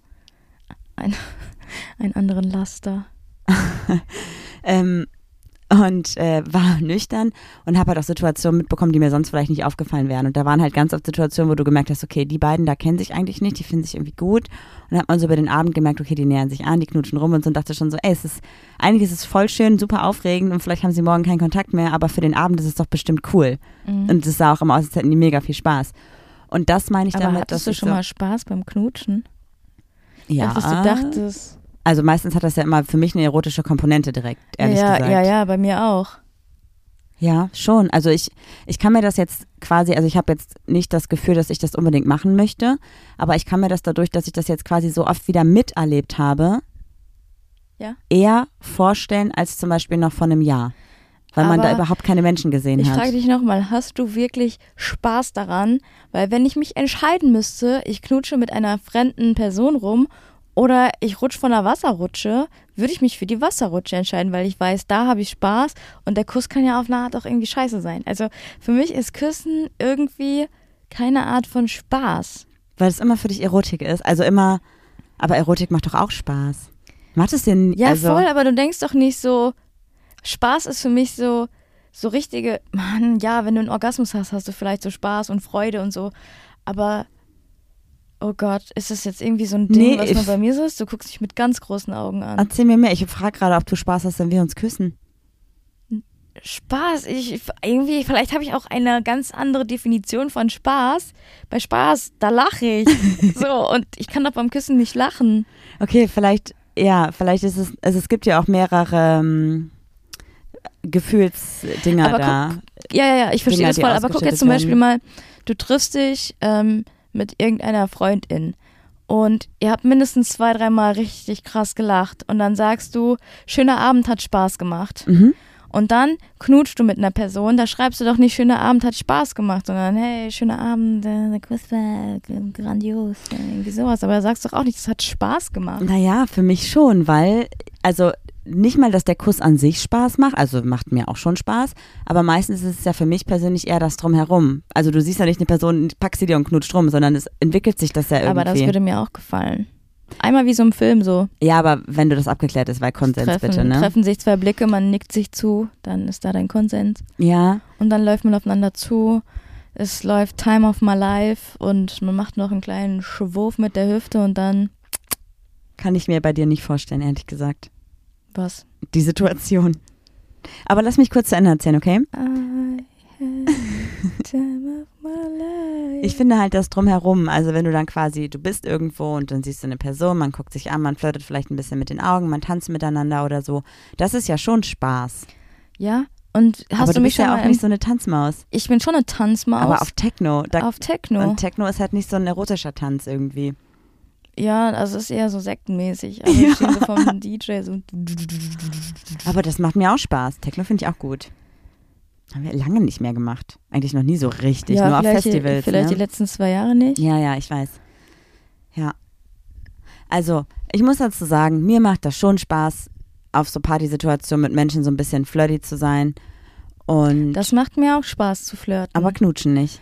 eine (laughs) einen anderen Laster. (laughs)
ähm, und äh, war (laughs) nüchtern und habe halt auch Situationen mitbekommen, die mir sonst vielleicht nicht aufgefallen wären. Und da waren halt ganz oft Situationen, wo du gemerkt hast, okay, die beiden da kennen sich eigentlich nicht, die finden sich irgendwie gut. Und dann hat man so über den Abend gemerkt, okay, die nähern sich an, die knutschen rum und so und dachte schon so, ey, es ist, eigentlich ist es voll schön, super aufregend und vielleicht haben sie morgen keinen Kontakt mehr, aber für den Abend ist es doch bestimmt cool.
Mhm.
Und es sah auch immer aus, als hätten die mega viel Spaß. Und das meine ich
Aber
damit,
hattest
dass
du
ich
schon
so,
mal Spaß beim Knutschen?
ja,
Dachtest du dachtest.
Also meistens hat das ja immer für mich eine erotische Komponente direkt, ehrlich
ja,
gesagt.
ja, ja, bei mir auch.
Ja, schon. Also ich, ich kann mir das jetzt quasi, also ich habe jetzt nicht das Gefühl, dass ich das unbedingt machen möchte, aber ich kann mir das dadurch, dass ich das jetzt quasi so oft wieder miterlebt habe,
Ja.
eher vorstellen als zum Beispiel noch vor einem Jahr. Weil man da
Aber
überhaupt keine Menschen gesehen
Ich
hat.
frage dich nochmal, hast du wirklich Spaß daran? Weil wenn ich mich entscheiden müsste, ich knutsche mit einer fremden Person rum oder ich rutsche von der Wasserrutsche, würde ich mich für die Wasserrutsche entscheiden, weil ich weiß, da habe ich Spaß und der Kuss kann ja auf eine Art auch irgendwie scheiße sein. Also für mich ist Küssen irgendwie keine Art von Spaß.
Weil es immer für dich Erotik ist. Also immer, aber Erotik macht doch auch Spaß. Macht es denn,
Ja,
also,
voll, aber du denkst doch nicht so, Spaß ist für mich so, so richtige, Mann, ja, wenn du einen Orgasmus hast, hast du vielleicht so Spaß und Freude und so, aber, oh Gott, ist das jetzt irgendwie so ein Ding,
Nee,
was nur bei mir so ist? Du guckst mich mit ganz großen Augen an.
erzähl mir mehr. Ich frage gerade, ob du Spaß hast, wenn wir uns küssen.
Spaß, ich, irgendwie, vielleicht habe ich auch eine ganz andere Definition von Spaß. Bei Spaß, da lache ich. (laughs) so, und ich kann doch beim Küssen nicht lachen.
Okay, vielleicht, ja, vielleicht ist es, also es gibt ja auch mehrere ähm, Gefühlsdinger
Aber
da.
Ja, ja, ja, ich verstehe
Dinger,
das voll. Aber guck jetzt zum Beispiel mal, du triffst dich ähm, mit irgendeiner Freundin und ihr habt mindestens zwei, dreimal richtig krass gelacht und dann sagst du, schöner Abend hat Spaß gemacht.
Mhm.
Und dann knutschst du mit einer Person, da schreibst du doch nicht, schöner Abend hat Spaß gemacht, sondern hey, schöner Abend, äh, der Kuss war g- grandios, äh, irgendwie sowas. Aber da sagst du doch auch nicht, das hat Spaß gemacht.
Naja, für mich schon, weil, also nicht mal, dass der Kuss an sich Spaß macht, also macht mir auch schon Spaß, aber meistens ist es ja für mich persönlich eher das Drumherum. Also du siehst ja nicht eine Person, packst sie dir und knutscht rum, sondern es entwickelt sich das ja irgendwie.
Aber das würde mir auch gefallen. Einmal wie so im Film so.
ja, aber wenn du das abgeklärt ist, weil Konsens
treffen,
bitte, ne?
treffen sich zwei Blicke, man nickt sich zu, dann ist da dein Konsens.
Ja,
Und dann läuft man aufeinander zu. Es läuft Time of My Life und man macht noch einen kleinen Schwurf mit der Hüfte und dann
kann ich mir bei dir nicht vorstellen, ehrlich gesagt.
Was?
Die Situation. Aber lass mich kurz zu Ende erzählen, okay? Ich finde halt das drumherum, also wenn du dann quasi, du bist irgendwo und dann siehst du eine Person, man guckt sich an, man flirtet vielleicht ein bisschen mit den Augen, man tanzt miteinander oder so. Das ist ja schon Spaß.
ja, und hast
aber
du
du
mich
bist
schon
ja auch nicht so eine Tanzmaus.
Ich bin schon eine Tanzmaus.
Aber auf Techno. Da,
auf Techno.
Und Techno ist halt nicht so ein erotischer Tanz irgendwie.
Ja, also es ist eher so sektenmäßig. Also stehe so vom DJ so.
Aber das macht mir auch Spaß. Techno finde ich auch gut. Haben wir lange nicht mehr gemacht. Eigentlich noch nie so richtig,
ja,
nur auf Festivals.
vielleicht
ne?
die letzten zwei Jahre nicht.
Ja, ja, ich weiß. Ja. Also, ich muss dazu sagen, mir macht das schon Spaß, auf so Partysituationen mit Menschen so ein bisschen flirty zu sein. Und
Das macht mir auch Spaß zu flirten.
aber knutschen nicht.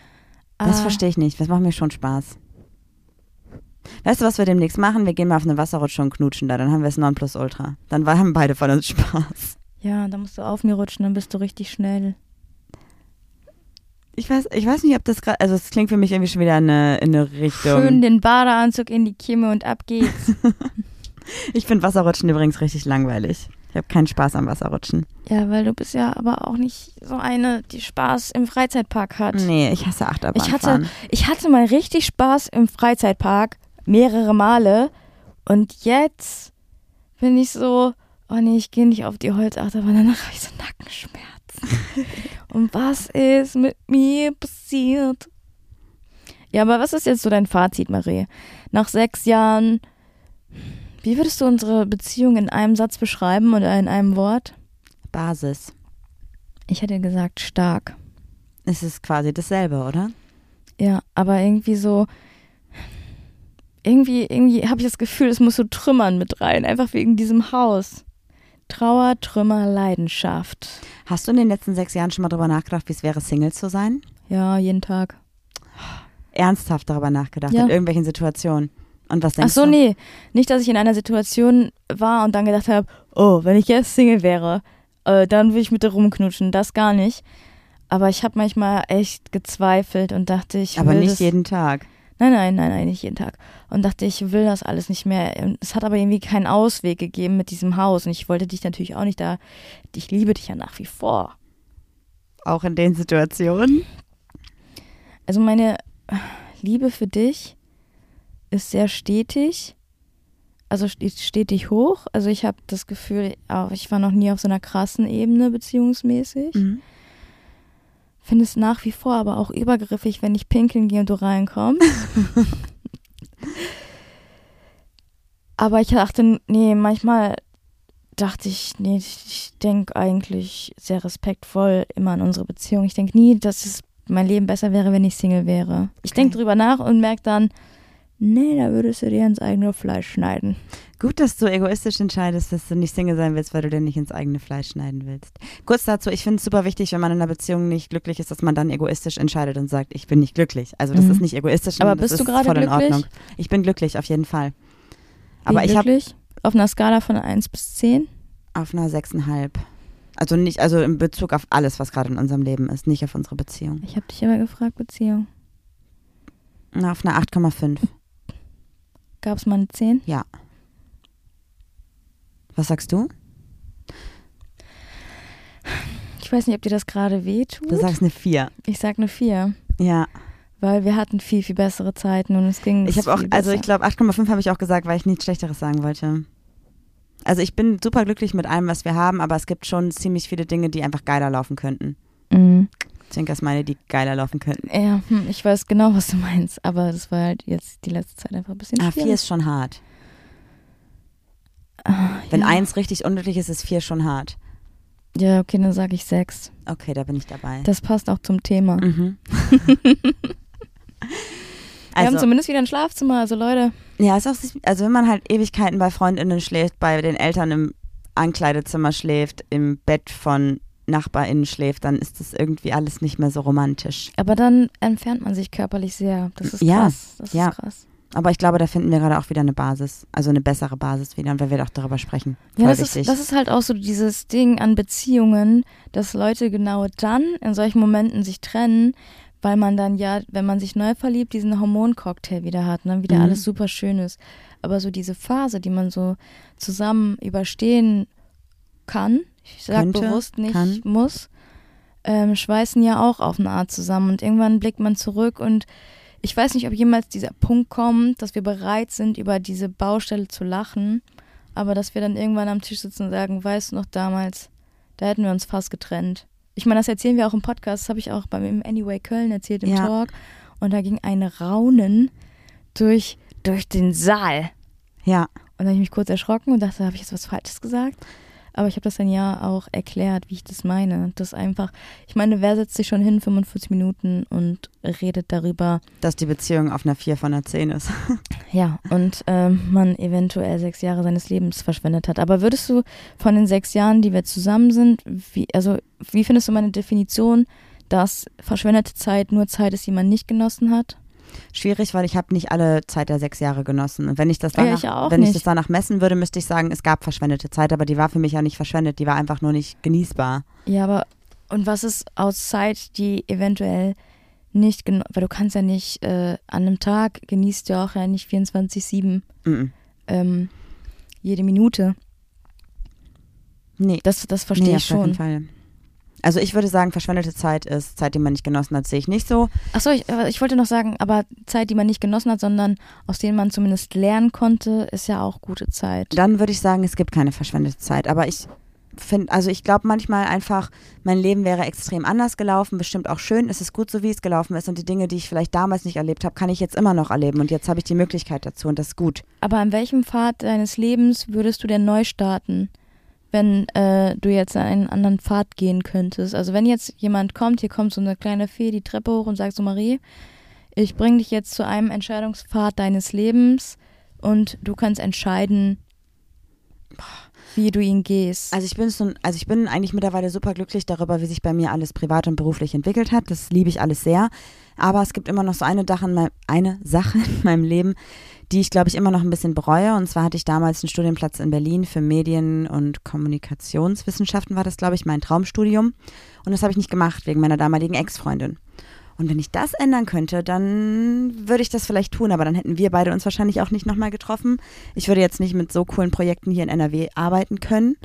Das
Ah,
verstehe ich nicht. Das macht mir schon Spaß. Weißt du, was wir demnächst machen? Wir gehen mal auf eine Wasserrutsche und knutschen da. Dann haben wir es Nonplusultra. Dann haben beide von uns Spaß.
Ja, da musst du auf mir rutschen, dann bist du richtig schnell.
Ich weiß, ich weiß nicht, ob das gerade, also es klingt für mich irgendwie schon wieder in eine, in eine Richtung.
Schön den Badeanzug in die Kimme und ab geht's. (laughs)
Ich finde Wasserrutschen übrigens richtig langweilig. Ich habe keinen Spaß am Wasserrutschen.
ja, weil du bist ja aber auch nicht so eine, die Spaß im Freizeitpark hat.
Nee, ich hasse Achterbahn.
Ich hatte, ich hatte mal richtig Spaß im Freizeitpark, mehrere Male. Und jetzt bin ich so, oh nee, ich gehe nicht auf die Holzachterbahn, danach habe ich so Nackenschmerzen. (laughs) Und was ist mit mir passiert? Ja, aber was ist jetzt so dein Fazit, Marie? Nach sechs Jahren, wie würdest du unsere Beziehung in einem Satz beschreiben oder in einem Wort?
Basis.
Ich hätte gesagt stark.
Es ist quasi dasselbe, oder?
Ja, aber irgendwie so. Irgendwie, irgendwie habe ich das Gefühl, es muss so Trümmern mit rein, einfach wegen diesem Haus. Trauer, Trümmer, Leidenschaft.
Hast du in den letzten sechs Jahren schon mal drüber nachgedacht, wie es wäre, Single zu sein?
Ja, jeden Tag.
Ernsthaft darüber nachgedacht,
Ja.
in irgendwelchen Situationen. Und was denkst
Ach so,
du?
nee. Nicht, dass ich in einer Situation war und dann gedacht habe, oh, wenn ich jetzt Single wäre, äh, dann würde ich mit dir rumknutschen. Das gar nicht. Aber ich habe manchmal echt gezweifelt und dachte, ich
Aber nicht jeden Tag.
Nein, nein, nein, nein, nicht jeden Tag. Und dachte, ich will das alles nicht mehr. Und Es hat aber irgendwie keinen Ausweg gegeben mit diesem Haus. Und ich wollte dich natürlich auch nicht da. Ich liebe dich ja nach wie vor.
Auch in den Situationen.
Also meine Liebe für dich ist sehr stetig. Also steht stetig hoch. Also ich habe das Gefühl, auch ich war noch nie auf so einer krassen Ebene beziehungsmäßig.
Mhm.
Finde es nach wie vor aber auch übergriffig, wenn ich pinkeln gehe und du reinkommst. (laughs) aber ich dachte, nee, manchmal dachte ich, nee, ich, denke eigentlich sehr respektvoll immer an unsere Beziehung. Ich denke nie, dass es mein Leben besser wäre, wenn ich Single wäre. Ich
Okay.
denke drüber nach und merke dann, nee, da würdest du dir ins eigene Fleisch schneiden.
Gut, dass du egoistisch entscheidest, dass du nicht Single sein willst, weil du dir nicht ins eigene Fleisch schneiden willst. Kurz dazu, ich finde es super wichtig, wenn man in einer Beziehung nicht glücklich ist, dass man dann egoistisch entscheidet und sagt, ich bin nicht glücklich. Also das
Mhm.
ist nicht egoistisch,
Aber bist du gerade
voll in
glücklich?
Ordnung. Ich bin glücklich, auf jeden Fall.
Wie
Aber ich habe
glücklich? Auf einer Skala von 1 bis 10?
auf einer sechseinhalb. Also nicht, also in Bezug auf alles, was gerade in unserem Leben ist, nicht auf unsere Beziehung.
Ich habe dich immer gefragt, Beziehung.
Na, auf einer 8,5.
Gab es mal eine 10?
Was sagst du?
Ich weiß nicht, ob dir das gerade wehtut.
Du sagst eine 4.
ich sag eine 4.
Ja.
Weil wir hatten viel, viel bessere Zeiten und es ging.
Ich habe auch, also ich glaube 8,5 habe ich auch gesagt, weil ich nichts Schlechteres sagen wollte. Also ich bin super glücklich mit allem, was wir haben, aber es gibt schon ziemlich viele Dinge, die einfach geiler laufen könnten.
Mhm.
Zwinkers meine, die geiler laufen könnten.
Ja, hm, ich weiß genau, was du meinst, aber das war halt jetzt die letzte Zeit einfach ein bisschen
Ah,
schwierig.
4 ist schon hart. Wenn
ja.
eins richtig unglücklich ist, ist 4 schon hart.
Ja, okay, dann sage ich 6.
Okay, da bin ich dabei.
Das passt auch zum Thema.
Mhm. (laughs)
wir haben
also,
zumindest wieder ein Schlafzimmer, also Leute.
ja, ist auch, also wenn man halt Ewigkeiten bei FreundInnen schläft, bei den Eltern im Ankleidezimmer schläft, im Bett von NachbarInnen schläft, dann ist das irgendwie alles nicht mehr so romantisch.
Aber dann entfernt man sich körperlich sehr. Das ist
Ja,
krass. Das
ja.
ist krass.
Aber ich glaube, da finden wir gerade auch wieder eine Basis, also eine bessere Basis wieder, und wir werden auch darüber sprechen.
Ja, das ist, das ist halt auch so dieses Ding an Beziehungen, dass Leute genau dann in solchen Momenten sich trennen, weil man dann ja, wenn man sich neu verliebt, diesen Hormoncocktail wieder hat, ne? wieder
Mhm.
alles super schön ist. Aber so diese Phase, die man so zusammen überstehen kann, ich sag
Könnte,
bewusst nicht
kann.
muss, ähm, schweißen ja auch auf eine Art zusammen. Und irgendwann blickt man zurück und ich weiß nicht, ob jemals dieser Punkt kommt, dass wir bereit sind, über diese Baustelle zu lachen, aber dass wir dann irgendwann am Tisch sitzen und sagen, weißt du noch damals, da hätten wir uns fast getrennt. Ich meine, das erzählen wir auch im Podcast, das habe ich auch beim im Anyway Köln erzählt im
Ja.
Talk. Und da ging ein Raunen durch, durch den Saal.
ja,
Und dann habe ich mich kurz erschrocken und dachte, habe ich jetzt was Falsches gesagt? Aber ich habe das dann ja auch erklärt, wie ich das meine. Das einfach, ich meine, wer setzt sich schon hin 45 Minuten und redet darüber,
dass die Beziehung auf einer 4 von einer 10 ist. (laughs)
ja, und ähm, man eventuell sechs Jahre seines Lebens verschwendet hat. Aber würdest du von den sechs Jahren, die wir zusammen sind, wie, also wie findest du meine Definition, dass verschwendete Zeit nur Zeit ist, die man nicht genossen hat?
Schwierig, weil ich habe nicht alle Zeit der sechs Jahre genossen. Und wenn ich das
Ja,
danach,
ich auch
wenn ich
nicht.
das danach messen würde, müsste ich sagen, es gab verschwendete Zeit, aber die war für mich ja nicht verschwendet, die war einfach nur nicht genießbar.
Ja, aber und was ist aus Zeit, die eventuell nicht genau, weil du kannst ja nicht äh, an einem Tag genießt du auch ja nicht 24/7
Mhm.
ähm, jede Minute.
Nee,
Das, das verstehe
nee,
ich
auf gar keinen
schon.
Fall. Also ich würde sagen, verschwendete Zeit ist Zeit, die man nicht genossen hat, sehe ich nicht so.
Achso, ich, aber ich wollte noch sagen, aber Zeit, die man nicht genossen hat, sondern aus denen man zumindest lernen konnte, ist ja auch gute Zeit.
Dann würde ich sagen, es gibt keine verschwendete Zeit. Aber ich finde, also ich glaube manchmal einfach, mein Leben wäre extrem anders gelaufen, bestimmt auch schön. Es ist gut so, wie es gelaufen ist. Und die Dinge, die ich vielleicht damals nicht erlebt habe, kann ich jetzt immer noch erleben. Und jetzt habe ich die Möglichkeit dazu und das ist gut.
Aber an welchem Pfad deines Lebens würdest du denn neu starten, wenn äh, du jetzt einen anderen Pfad gehen könntest? Also wenn jetzt jemand kommt, hier kommt so eine kleine Fee die Treppe hoch und sagt so, Marie, ich bringe dich jetzt zu einem Entscheidungspfad deines Lebens und du kannst entscheiden, wie du ihn gehst.
Also ich bin so, also ich bin eigentlich mittlerweile super glücklich darüber, wie sich bei mir alles privat und beruflich entwickelt hat. Das liebe ich alles sehr. Aber es gibt immer noch so eine Sache in meinem, eine Sache (laughs) in meinem Leben, die ich glaube ich immer noch ein bisschen bereue. Und zwar hatte ich damals einen Studienplatz in Berlin für Medien- und Kommunikationswissenschaften war das, glaube ich, mein Traumstudium. Und das habe ich nicht gemacht wegen meiner damaligen Ex-Freundin. Und wenn ich das ändern könnte, dann würde ich das vielleicht tun, aber dann hätten wir beide uns wahrscheinlich auch nicht nochmal getroffen. Ich würde jetzt nicht mit so coolen Projekten hier in NRW arbeiten können.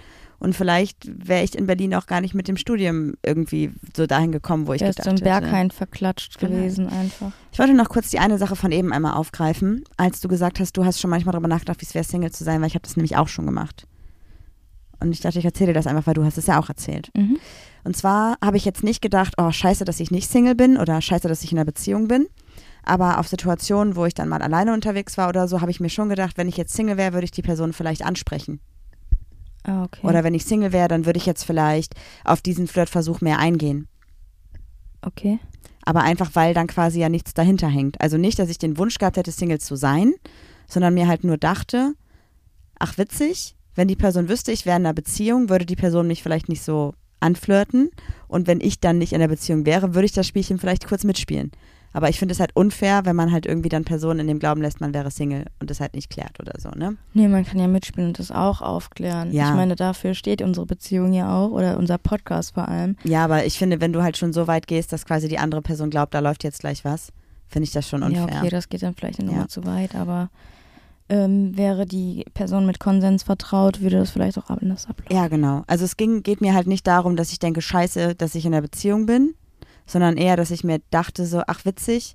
Und vielleicht wäre ich in Berlin auch gar nicht mit dem Studium irgendwie so dahin gekommen, wo ich
Der ist
gedacht
so ein
hätte.
Berghain verklatscht
Vielleicht.
gewesen einfach.
Ich wollte noch kurz die eine Sache von eben einmal aufgreifen, als du gesagt hast, du hast schon manchmal darüber nachgedacht, wie es wäre, Single zu sein, weil ich habe das nämlich auch schon gemacht. Und ich dachte, ich erzähle dir das einfach, weil du hast es ja auch erzählt.
Mhm.
Und zwar habe ich jetzt nicht gedacht, oh, scheiße, dass ich nicht Single bin oder scheiße, dass ich in einer Beziehung bin. Aber auf Situationen, wo ich dann mal alleine unterwegs war oder so, habe ich mir schon gedacht, wenn ich jetzt Single wäre, würde ich die Person vielleicht ansprechen.
Ah, okay.
Oder wenn ich Single wäre, dann würde ich jetzt vielleicht auf diesen Flirtversuch mehr eingehen.
okay.
Aber einfach, weil dann quasi ja nichts dahinter hängt. Also nicht, dass ich den Wunsch gehabt hätte, Single zu sein, sondern mir halt nur dachte, ach witzig, wenn die Person wüsste, ich wäre in einer Beziehung, würde die Person mich vielleicht nicht so anflirten. Und wenn ich dann nicht in der Beziehung wäre, würde ich das Spielchen vielleicht kurz mitspielen. Aber ich finde es halt unfair, wenn man halt irgendwie dann Personen in dem Glauben lässt, man wäre Single und das halt nicht klärt oder so, ne?
Nee, man kann ja mitspielen und das auch aufklären.
Ja.
Ich meine, dafür steht unsere Beziehung ja auch oder unser Podcast vor allem.
Ja, aber ich finde, wenn du halt schon so weit gehst, dass quasi die andere Person glaubt, da läuft jetzt gleich was, finde ich das schon unfair.
Ja, okay, das geht dann vielleicht eine
Ja.
Zu weit, aber ähm, wäre die Person mit Konsens vertraut, würde das vielleicht auch anders ablaufen.
Ja, genau. Also es ging, geht mir halt nicht darum, dass ich denke, scheiße, dass ich in einer Beziehung bin, sondern eher, dass ich mir dachte so, ach witzig,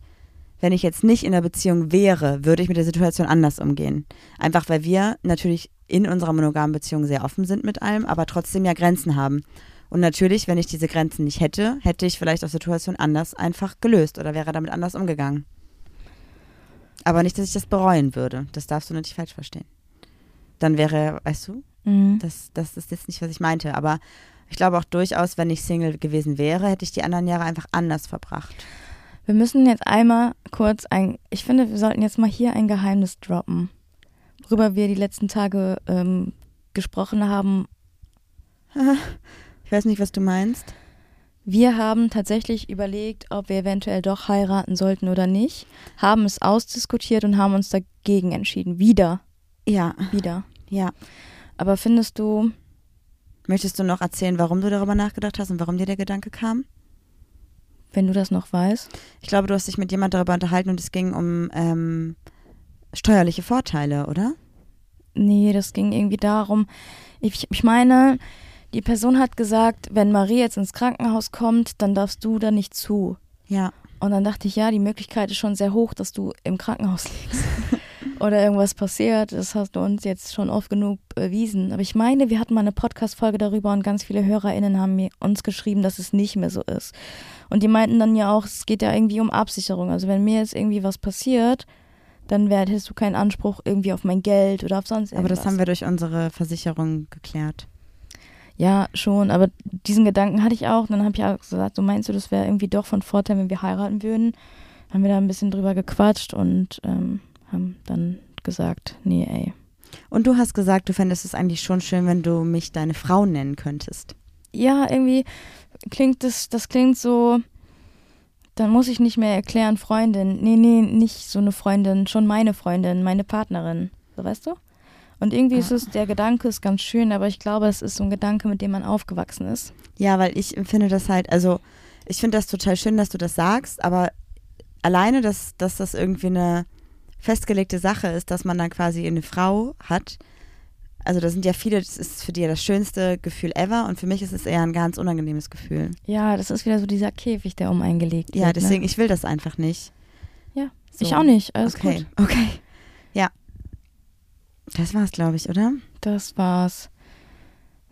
wenn ich jetzt nicht in einer Beziehung wäre, würde ich mit der Situation anders umgehen. Einfach weil wir natürlich in unserer monogamen Beziehung sehr offen sind mit allem, aber trotzdem ja Grenzen haben. Und natürlich, wenn ich diese Grenzen nicht hätte, hätte ich vielleicht auf Situation anders einfach gelöst oder wäre damit anders umgegangen. Aber nicht, dass ich das bereuen würde. Das darfst du nicht falsch verstehen. Dann wäre, weißt du,
Mhm.
das, das ist jetzt nicht, was ich meinte. Aber ich glaube auch durchaus, wenn ich Single gewesen wäre, hätte ich die anderen Jahre einfach anders verbracht.
Wir müssen jetzt einmal kurz ein, ich finde, wir sollten jetzt mal hier ein Geheimnis droppen, worüber wir die letzten Tage ähm, gesprochen haben (laughs)
Ich weiß nicht, was du meinst.
Wir haben tatsächlich überlegt, ob wir eventuell doch heiraten sollten oder nicht, haben es ausdiskutiert und haben uns dagegen entschieden. Wieder,
Ja,
wieder.
ja.
Aber findest du,
Möchtest du noch erzählen, warum du darüber nachgedacht hast und warum dir der Gedanke kam?
wenn du das noch weißt?
Ich glaube, du hast dich mit jemand darüber unterhalten und es ging um ähm, steuerliche Vorteile, oder?
Nee, das ging irgendwie darum. Ich, ich meine, die Person hat gesagt, wenn Marie jetzt ins Krankenhaus kommt, dann darfst du da nicht zu.
Ja.
Und dann dachte ich, ja, die Möglichkeit ist schon sehr hoch, dass du im Krankenhaus liegst. (laughs) Oder irgendwas passiert. Das hast du uns jetzt schon oft genug bewiesen. Aber ich meine, wir hatten mal eine Podcast-Folge darüber und ganz viele HörerInnen haben mir uns geschrieben, dass es nicht mehr so ist. Und die meinten dann ja auch, es geht ja irgendwie um Absicherung. Also wenn mir jetzt irgendwie was passiert, dann hättest du keinen Anspruch irgendwie auf mein Geld oder auf sonst irgendwas.
Aber das haben wir durch unsere Versicherung geklärt.
Ja, schon, aber diesen Gedanken hatte ich auch. Dann habe ich auch gesagt, so meinst du, das wäre irgendwie doch von Vorteil, wenn wir heiraten würden? Haben wir da ein bisschen drüber gequatscht und ähm, haben dann gesagt, nee, ey.
Und du hast gesagt, du fändest es eigentlich schon schön, wenn du mich deine Frau nennen könntest.
Ja, irgendwie klingt das, das klingt so, dann muss ich nicht mehr erklären, Freundin. Nee, nee, nicht so eine Freundin, schon meine Freundin, meine Partnerin. So weißt du? Und irgendwie ist es, der Gedanke ist ganz schön, aber ich glaube, es ist so ein Gedanke, mit dem man aufgewachsen ist.
Ja, weil ich finde das halt, also ich finde das total schön, dass du das sagst, aber alleine, dass, dass das irgendwie eine festgelegte Sache ist, dass man dann quasi eine Frau hat. Also da sind ja viele, das ist für die das schönste Gefühl ever und für mich ist es eher ein ganz unangenehmes Gefühl.
Ja, das ist wieder so dieser Käfig, der um eingelegt
Ja,
wird.
deswegen,
ne?
ich will das einfach nicht.
Ja,
So.
ich auch nicht. Alles
okay,
gut.
okay. Ja. Das war's, glaube ich, oder?
Das war's.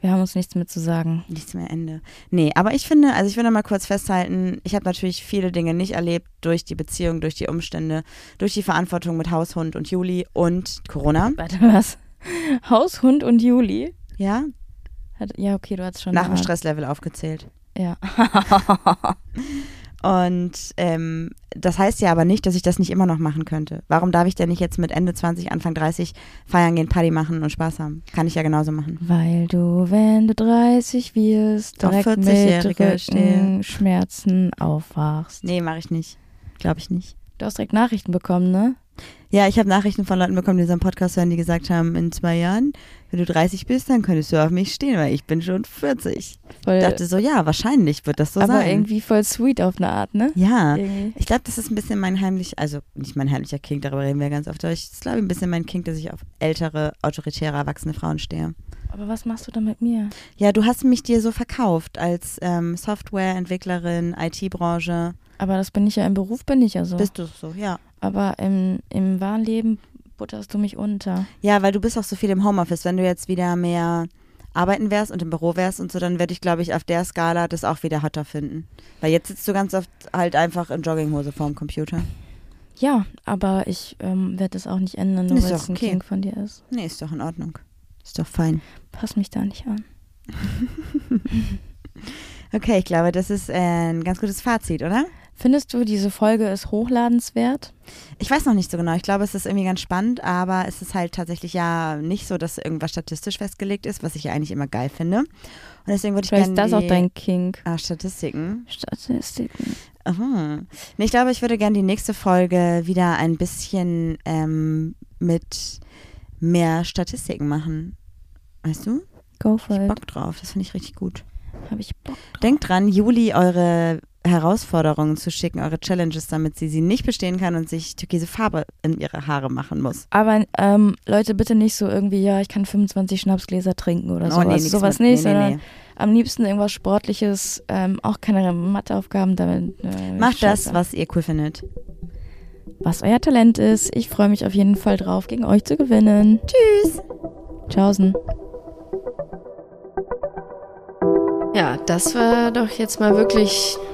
Wir haben uns nichts mehr zu sagen.
Nichts mehr Ende. Nee, aber ich finde, also ich will noch mal kurz festhalten, ich habe natürlich viele Dinge nicht erlebt durch die Beziehung, durch die Umstände, durch die Verantwortung mit Haushund und Juli und Corona.
Warte, was? Haushund und Juli?
Ja,
Hat, ja, okay, du hast schon.
nach dem Stresslevel aufgezählt.
Ja. (laughs) (laughs)
Und ähm, das heißt ja aber nicht, dass ich das nicht immer noch machen könnte. Warum darf ich denn nicht jetzt mit Ende 20, Anfang 30 feiern gehen, Party machen und Spaß haben? Kann ich ja genauso machen.
Weil du, wenn du 30 wirst,
Auf
direkt mit
40-Jährige stehe.
Rückenschmerzen aufwachst.
Nee, mache ich nicht. Glaube ich nicht.
Du hast direkt Nachrichten bekommen, ne?
Ja, ich habe Nachrichten von Leuten bekommen, die unseren Podcast hören, die gesagt haben, in zwei Jahren, wenn du 30 bist, dann könntest du auf mich stehen, weil ich bin schon 40.
Voll,
Ich dachte so, ja, wahrscheinlich wird das so
aber
sein.
irgendwie voll sweet auf eine Art, ne?
ja,
Irgendwie.
ich glaube, das ist ein bisschen mein heimlich, also nicht mein heimlicher King, darüber reden wir ganz oft, aber ich- glaube ein bisschen mein King, dass ich auf ältere, autoritäre, erwachsene Frauen stehe.
Aber was machst du da mit mir?
Ja, du hast mich dir so verkauft als ähm, Softwareentwicklerin, IT-Branche.
Aber das bin ich ja im Beruf, bin ich ja so.
Bist du so, ja.
Aber im, im wahren Leben butterst du mich unter.
Ja, weil du bist auch so viel im Homeoffice. Wenn du jetzt wieder mehr arbeiten wärst und im Büro wärst und so, dann würde ich, glaube ich, auf der Skala das auch wieder hotter finden. Weil jetzt sitzt du ganz oft halt einfach in Jogginghose vorm Computer.
Ja, aber ich ähm, werde das auch nicht ändern, nur weil es ein
okay.
King von dir ist.
Nee, ist doch in Ordnung. Ist doch fein.
Pass mich da nicht an. (laughs)
Okay, ich glaube, das ist ein ganz gutes Fazit, oder?
Findest du, diese Folge ist hochladenenswert?
Ich weiß noch nicht so genau. Ich glaube, es ist irgendwie ganz spannend, aber es ist halt tatsächlich ja nicht so, dass irgendwas statistisch festgelegt ist, was ich ja eigentlich immer geil finde. Und deswegen würde ich
Vielleicht
gerne
ist das auch dein King.
ah, Statistiken.
Statistiken.
Aha. Nee, ich glaube, ich würde gerne die nächste Folge wieder ein bisschen ähm, mit mehr Statistiken machen. Weißt du?
Go
Ich
for
hab
it.
Bock drauf. Das finde ich richtig gut.
Hab ich Bock.
Denkt dran, Juli eure Herausforderungen zu schicken, eure Challenges, damit sie sie nicht bestehen kann und sich türkise Farbe in ihre Haare machen muss.
Aber ähm, Leute, bitte nicht so irgendwie, ja, ich kann 25 Schnapsgläser trinken oder sowas.
Oh, nix
sowas
mit-
nicht,
nee, nee,
sondern
nee.
am liebsten irgendwas Sportliches, ähm, auch keine Matheaufgaben. Damit, äh,
Macht das, was ihr cool findet.
was euer Talent ist. Ich freue mich auf jeden Fall drauf, gegen euch zu gewinnen.
Tschüss.
Tschaußen.
Ja, das war doch jetzt mal wirklich